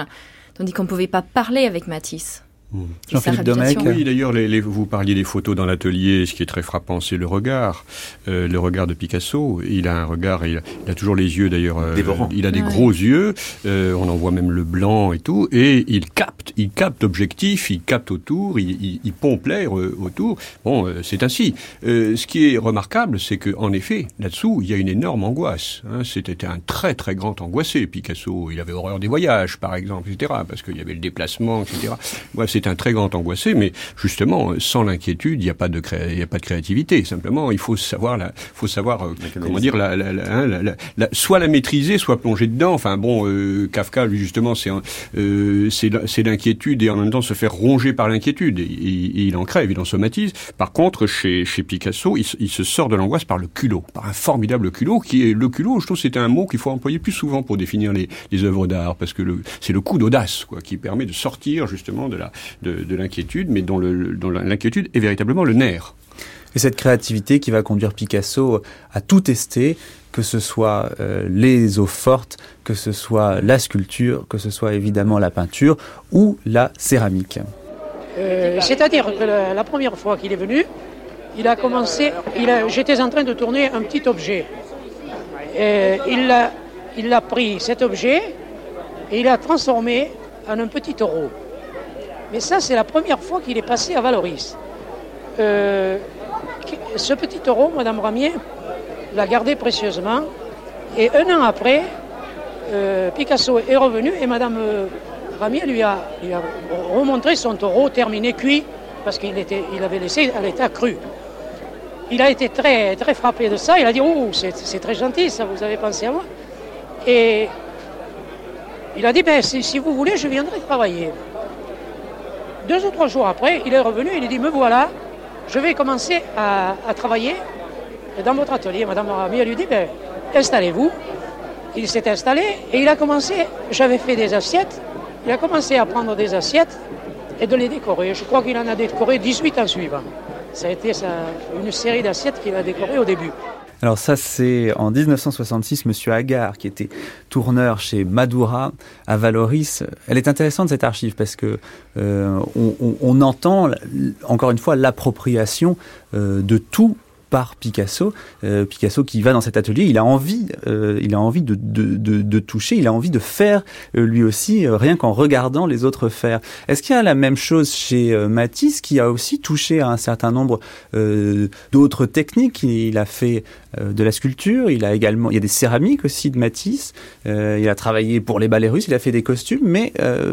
tandis qu'on ne pouvait pas parler avec Matisse. Jean-Philippe Domecq. Oui, d'ailleurs, vous parliez des photos dans l'atelier. Ce qui est très frappant, c'est le regard. Euh, le regard de Picasso. Il a un regard, il a, il a toujours les yeux d'ailleurs. Euh, il a des ouais. gros yeux. Euh, on en voit même le blanc et tout. Et il capte, il capte objectif, il capte autour, il, il, il pompe l'air autour. Bon, euh, c'est ainsi. Euh, ce qui est remarquable, c'est que en effet, là-dessous, il y a une énorme angoisse. Hein. C'était un très très grand angoissé, Picasso. Il avait horreur des voyages, par exemple, etc. Parce qu'il y avait le déplacement, etc. Ouais, c'est un très grand angoissé, mais justement, sans l'inquiétude, il n'y a pas de cré... il y a pas de créativité. Simplement, il faut savoir, la... faut savoir, euh, comment dire, la, la, hein, la, la, soit la maîtriser, soit plonger dedans. Enfin bon, euh, Kafka, lui justement, c'est euh, c'est l'inquiétude et en même temps se faire ronger par l'inquiétude. Et, il en crève, il en somatise. Par contre, chez, chez Picasso, il, il se sort de l'angoisse par le culot, par un formidable culot qui est le culot. Je trouve c'est un mot qu'il faut employer plus souvent pour définir les, les œuvres d'art parce que c'est le coup d'audace quoi qui permet de sortir justement de la de, de l'inquiétude, mais dont l'inquiétude est véritablement le nerf. Et cette créativité qui va conduire Picasso à tout tester, que ce soit euh, les eaux fortes, que ce soit la sculpture, que ce soit évidemment la peinture ou la céramique. Euh, C'est-à-dire que la, la, première fois qu'il est venu, il a commencé, j'étais en train de tourner un petit objet. Et il, a, il a pris cet objet et il l'a transformé en un petit taureau. Mais ça, c'est la première fois qu'il est passé à Valoris. Euh, ce petit taureau, Madame Ramier, l'a gardé précieusement. Et un an après, euh, Picasso est revenu et Madame euh, Ramier lui a, remontré son taureau terminé cuit parce qu'il il avait laissé à l'état cru. Il a été très, très frappé de ça. Il a dit Oh, c'est très gentil, ça, vous avez pensé à moi. Et il a dit, ben, si vous voulez, je viendrai travailler. Deux ou trois jours après, il est revenu, il a dit, me voilà, je vais commencer à, travailler dans votre atelier. Madame Rami, elle lui dit, ben, installez-vous. Il s'est installé et il a commencé, j'avais fait des assiettes, il a commencé à prendre des assiettes et de les décorer. Je crois qu'il en a décoré 18 en suivant. Ça a été une série d'assiettes qu'il a décorées au début. Alors ça, c'est en 1966, Monsieur Agar, qui était tourneur chez Madura à Valoris. Elle est intéressante cette archive parce que euh, on, entend encore une fois l'appropriation euh, de tout par Picasso. Euh, Picasso qui va dans cet atelier, il a envie, il a envie de, toucher, il a envie de faire lui aussi, rien qu'en regardant les autres faire. Est-ce qu'il y a la même chose chez Matisse, qui a aussi touché à un certain nombre d'autres techniques? A fait de la sculpture, il a également, il y a des céramiques aussi de Matisse. il a travaillé pour les ballets russes, il a fait des costumes, mais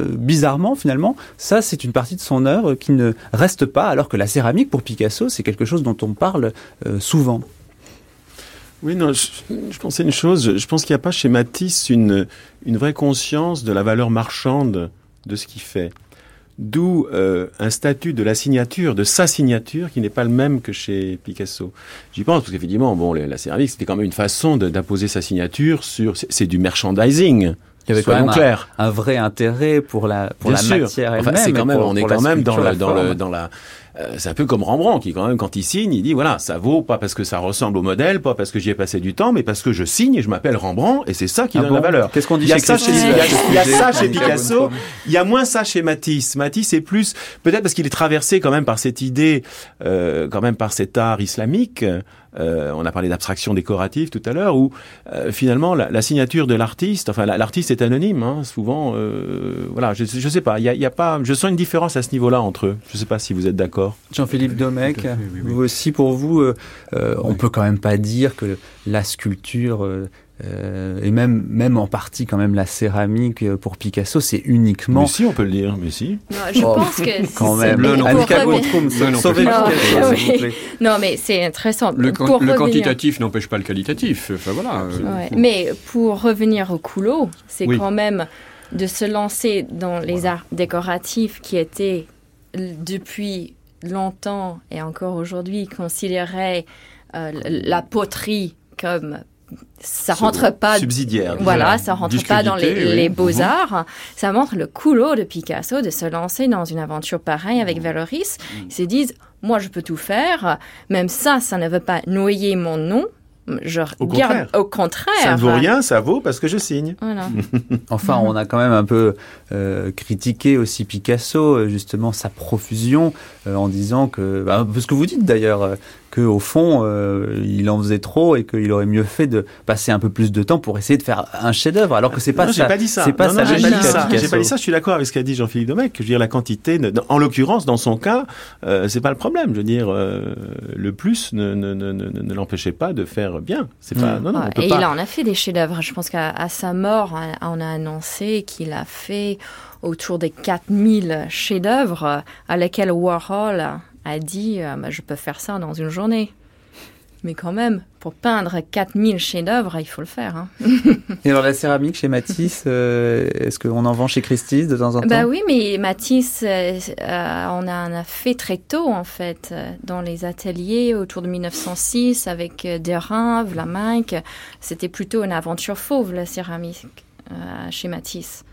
bizarrement, finalement, ça c'est une partie de son œuvre qui ne reste pas, alors que la céramique pour Picasso, c'est quelque chose dont on parle euh, souvent. Oui, non, je, je pensais une chose. Je pense qu'il n'y a pas chez Matisse une, une vraie conscience de la valeur marchande de ce qu'il fait. D'où euh, un statut de la signature, de sa signature, qui n'est pas le même que chez Picasso. J'y pense parce qu'effectivement, bon, la céramique, c'était quand même une façon d'imposer sa signature sur. C'est du merchandising. Il y avait quand même clair. Un, un, vrai intérêt pour la, pour Bien la sûr. matière enfin, elle-même. Quand même, pour, on est quand même dans, la le, dans, le, dans la. Euh, c'est un peu comme Rembrandt qui, quand même, quand il signe, il dit voilà, ça vaut pas parce que ça ressemble au modèle, pas parce que j'y ai passé du temps, mais parce que je signe et je m'appelle Rembrandt et c'est ça qui Ah donne bon la valeur. Qu'est-ce qu'on dit Il y a ça chez, il y a, ça chez Picasso. Il y a moins ça chez Matisse. Matisse est plus, peut-être parce qu'il est traversé quand même par cette idée, euh, quand même par cet art islamique. Euh, on a parlé d'abstraction décorative tout à l'heure, où euh, finalement la, la, signature de l'artiste, enfin l'artiste est anonyme, hein, souvent. Euh, voilà, je, je sais pas, il y a, y a, pas, je sens une différence à ce niveau-là entre eux. Je sais pas si vous êtes d'accord. Jean-Philippe Domecq, oui, oui, oui. vous aussi pour vous, euh, on peut quand même pas dire que la sculpture euh, et même même en partie quand même la céramique euh, pour Picasso, c'est uniquement. Mais si, on peut le dire, mais si. Non, je oh, pense que quand même. Annika Goldrum, sauvez non, mais c'est intéressant. Le, quantitatif n'empêche pas le qualitatif. Enfin voilà. Ouais. Mais pour revenir au couloir, c'est oui. quand même de se lancer dans les voilà. arts décoratifs qui étaient depuis longtemps et encore aujourd'hui considérés euh, la poterie comme ça rentre pas subsidiaire voilà ça rentre pas dans les, oui. les beaux arts mmh. ça montre le culot de Picasso de se lancer dans une aventure pareille avec mmh. Valoris ils se disent moi je peux tout faire même ça ça ne veut pas noyer mon nom je au garde contraire. au contraire ça ne vaut rien ça vaut parce que je signe voilà. enfin on a quand même un peu euh, critiqué aussi Picasso justement sa profusion euh, en disant que bah, ce que vous dites d'ailleurs euh, qu'au fond, euh, il en faisait trop et qu'il aurait mieux fait de passer un peu plus de temps pour essayer de faire un chef-d'œuvre. Alors que c'est pas non, ça. pas dit ça. C'est pas non, ça. J'ai pas dit ça. J'ai pas dit ça. Je suis d'accord avec ce qu'a dit Jean-Philippe Domecq. Je veux dire, la quantité, en l'occurrence, dans son cas, euh, c'est pas le problème. Je veux dire, euh, le plus ne, ne, ne, ne, ne l'empêchait pas de faire bien. C'est pas. Mmh. Non, non. Ouais, on peut et pas. il en a fait des chefs-d'œuvre. Je pense qu'à sa mort, on a annoncé qu'il a fait autour des 4000 chefs-d'œuvre à lesquels Warhol a dit euh, bah, je peux faire ça dans une journée. Mais quand même, pour peindre 4000 chefs-d'œuvre, il faut le faire. Hein. Et alors la céramique chez Matisse, euh, est-ce qu'on en vend chez Christie's de temps en temps? Bah oui, mais Matisse, euh, on on a fait très tôt en fait, dans les ateliers autour de 1906 avec Derain, Vlaminck. C'était plutôt une aventure fauve la céramique euh, chez Matisse.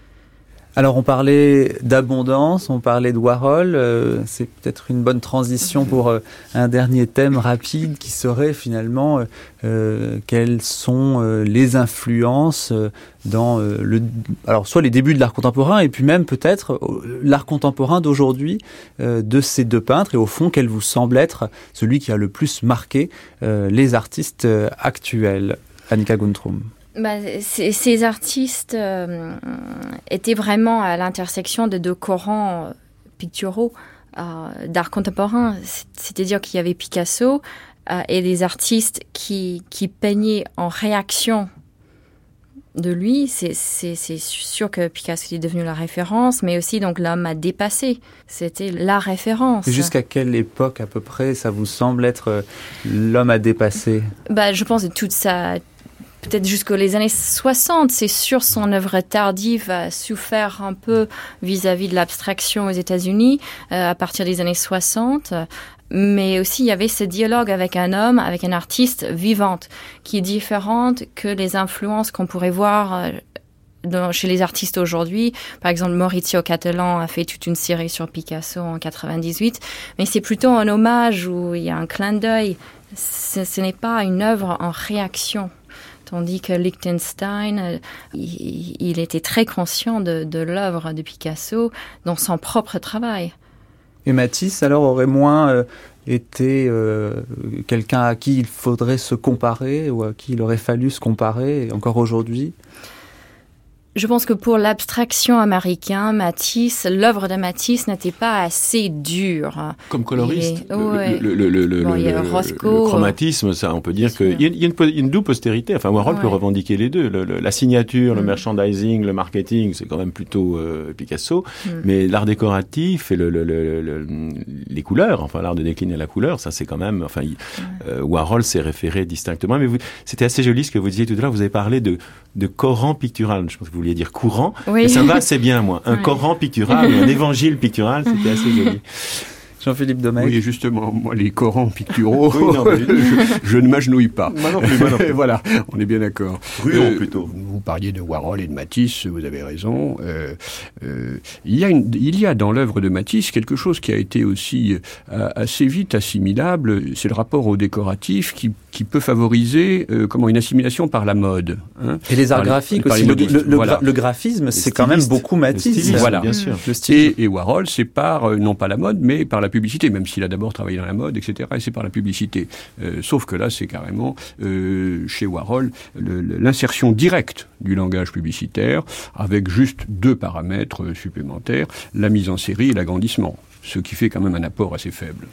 Alors on parlait d'abondance, on parlait de Warhol, euh, c'est peut-être une bonne transition pour euh, un dernier thème rapide qui serait finalement euh, quelles sont les influences dans le alors soit les débuts de l'art contemporain et puis même peut-être l'art contemporain d'aujourd'hui de ces deux peintres et au fond quel vous semble être celui qui a le plus marqué les artistes actuels Annika Guntrum. Bah, ces artistes euh, étaient vraiment à l'intersection de deux courants euh, picturaux euh, d'art contemporain. C'est-à-dire qu'il y avait Picasso et des artistes qui, qui peignaient en réaction de lui. C'est sûr que Picasso est devenu la référence, mais aussi donc l'homme a dépassé. C'était la référence. Jusqu'à quelle époque à peu près ça vous semble être l'homme a dépassé? Bah, Je pense que toute sa peut-être jusqu'aux années 60. C'est sûr, son œuvre tardive a souffert un peu vis-à-vis de l'abstraction aux États-Unis à partir des années 60 mais aussi il y avait ce dialogue avec un homme, avec un artiste vivante, qui est différente que les influences qu'on pourrait voir chez les artistes aujourd'hui. Par exemple, Maurizio Cattelan a fait toute une série sur Picasso en 98, mais c'est plutôt un hommage où il y a un clin d'œil. Ce, n'est pas une œuvre en réaction. Tandis que Liechtenstein, euh, il, était très conscient de, l'œuvre de Picasso dans son propre travail. Et Matisse, alors, aurait moins euh, été euh, quelqu'un à qui il faudrait se comparer ou à qui il aurait fallu se comparer, encore aujourd'hui? Je pense que pour l'abstraction américaine, Matisse, l'œuvre de Matisse n'était pas assez dure. Comme coloriste, le, chromatisme, ça, on peut dire qu'il y, a une, une double postérité. Enfin, Warhol peut revendiquer les deux. la signature, le mm. merchandising, le marketing, c'est quand même plutôt euh, Picasso. Mm. Mais l'art décoratif et les couleurs, enfin l'art de décliner la couleur, ça c'est quand même. Enfin, euh, Warhol s'est référé distinctement. Mais c'était assez joli ce que vous disiez tout à l'heure. Vous avez parlé de, de Coran pictural. Je pense que vous dire courant. Et ça va assez bien, moi. Un Coran pictural, un évangile pictural, c'était assez joli. Jean-Philippe Domecq. Oui, justement, moi, les Corans picturaux, je, ne m'agenouille pas. voilà, on est bien d'accord. Euh, plutôt. Vous parliez de Warhol et de Matisse, vous avez raison. Euh, euh, il, y a une, il y a dans l'œuvre de Matisse quelque chose qui a été aussi assez vite assimilable, c'est le rapport au décoratif qui, qui peut favoriser comment une assimilation par la mode. Hein. et les arts graphiques aussi. Le, le, graphisme, c'est quand même beaucoup Matisse. voilà. Bien sûr. Et, et Warhol, c'est par, non pas la mode, mais par la publicité, même s'il a d'abord travaillé dans la mode, etc. Et c'est par la publicité. Euh, sauf que là, c'est carrément euh, chez Warhol l'insertion directe du langage publicitaire avec juste deux paramètres supplémentaires la mise en série et l'agrandissement, ce qui fait quand même un apport assez faible.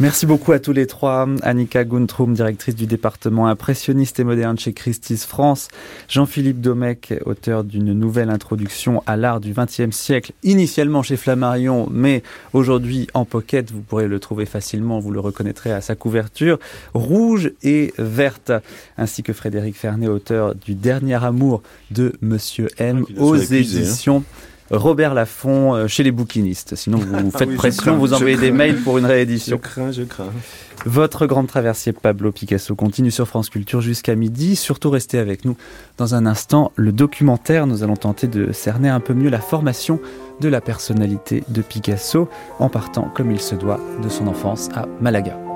Merci beaucoup à tous les trois. Annika Guntrum, directrice du département impressionniste et moderne chez Christie's France. Jean-Philippe Domecq, auteur d'une nouvelle introduction à l'art du XXe siècle, initialement chez Flammarion, mais aujourd'hui en pocket. Vous pourrez le trouver facilement, vous le reconnaîtrez à sa couverture. Rouge et verte. Ainsi que Frédéric Fernet, auteur du Dernier amour de Monsieur M ah, aux hein. Robert Laffont euh, chez les bouquinistes. Sinon, vous ah faites pression, vous envoyez des mails pour une réédition. Je crains, je crains. Votre grande traversier Pablo Picasso continue sur France Culture jusqu'à midi. Surtout restez avec nous dans un instant. Le documentaire, nous allons tenter de cerner un peu mieux la formation de la personnalité de Picasso en partant comme il se doit de son enfance à Malaga.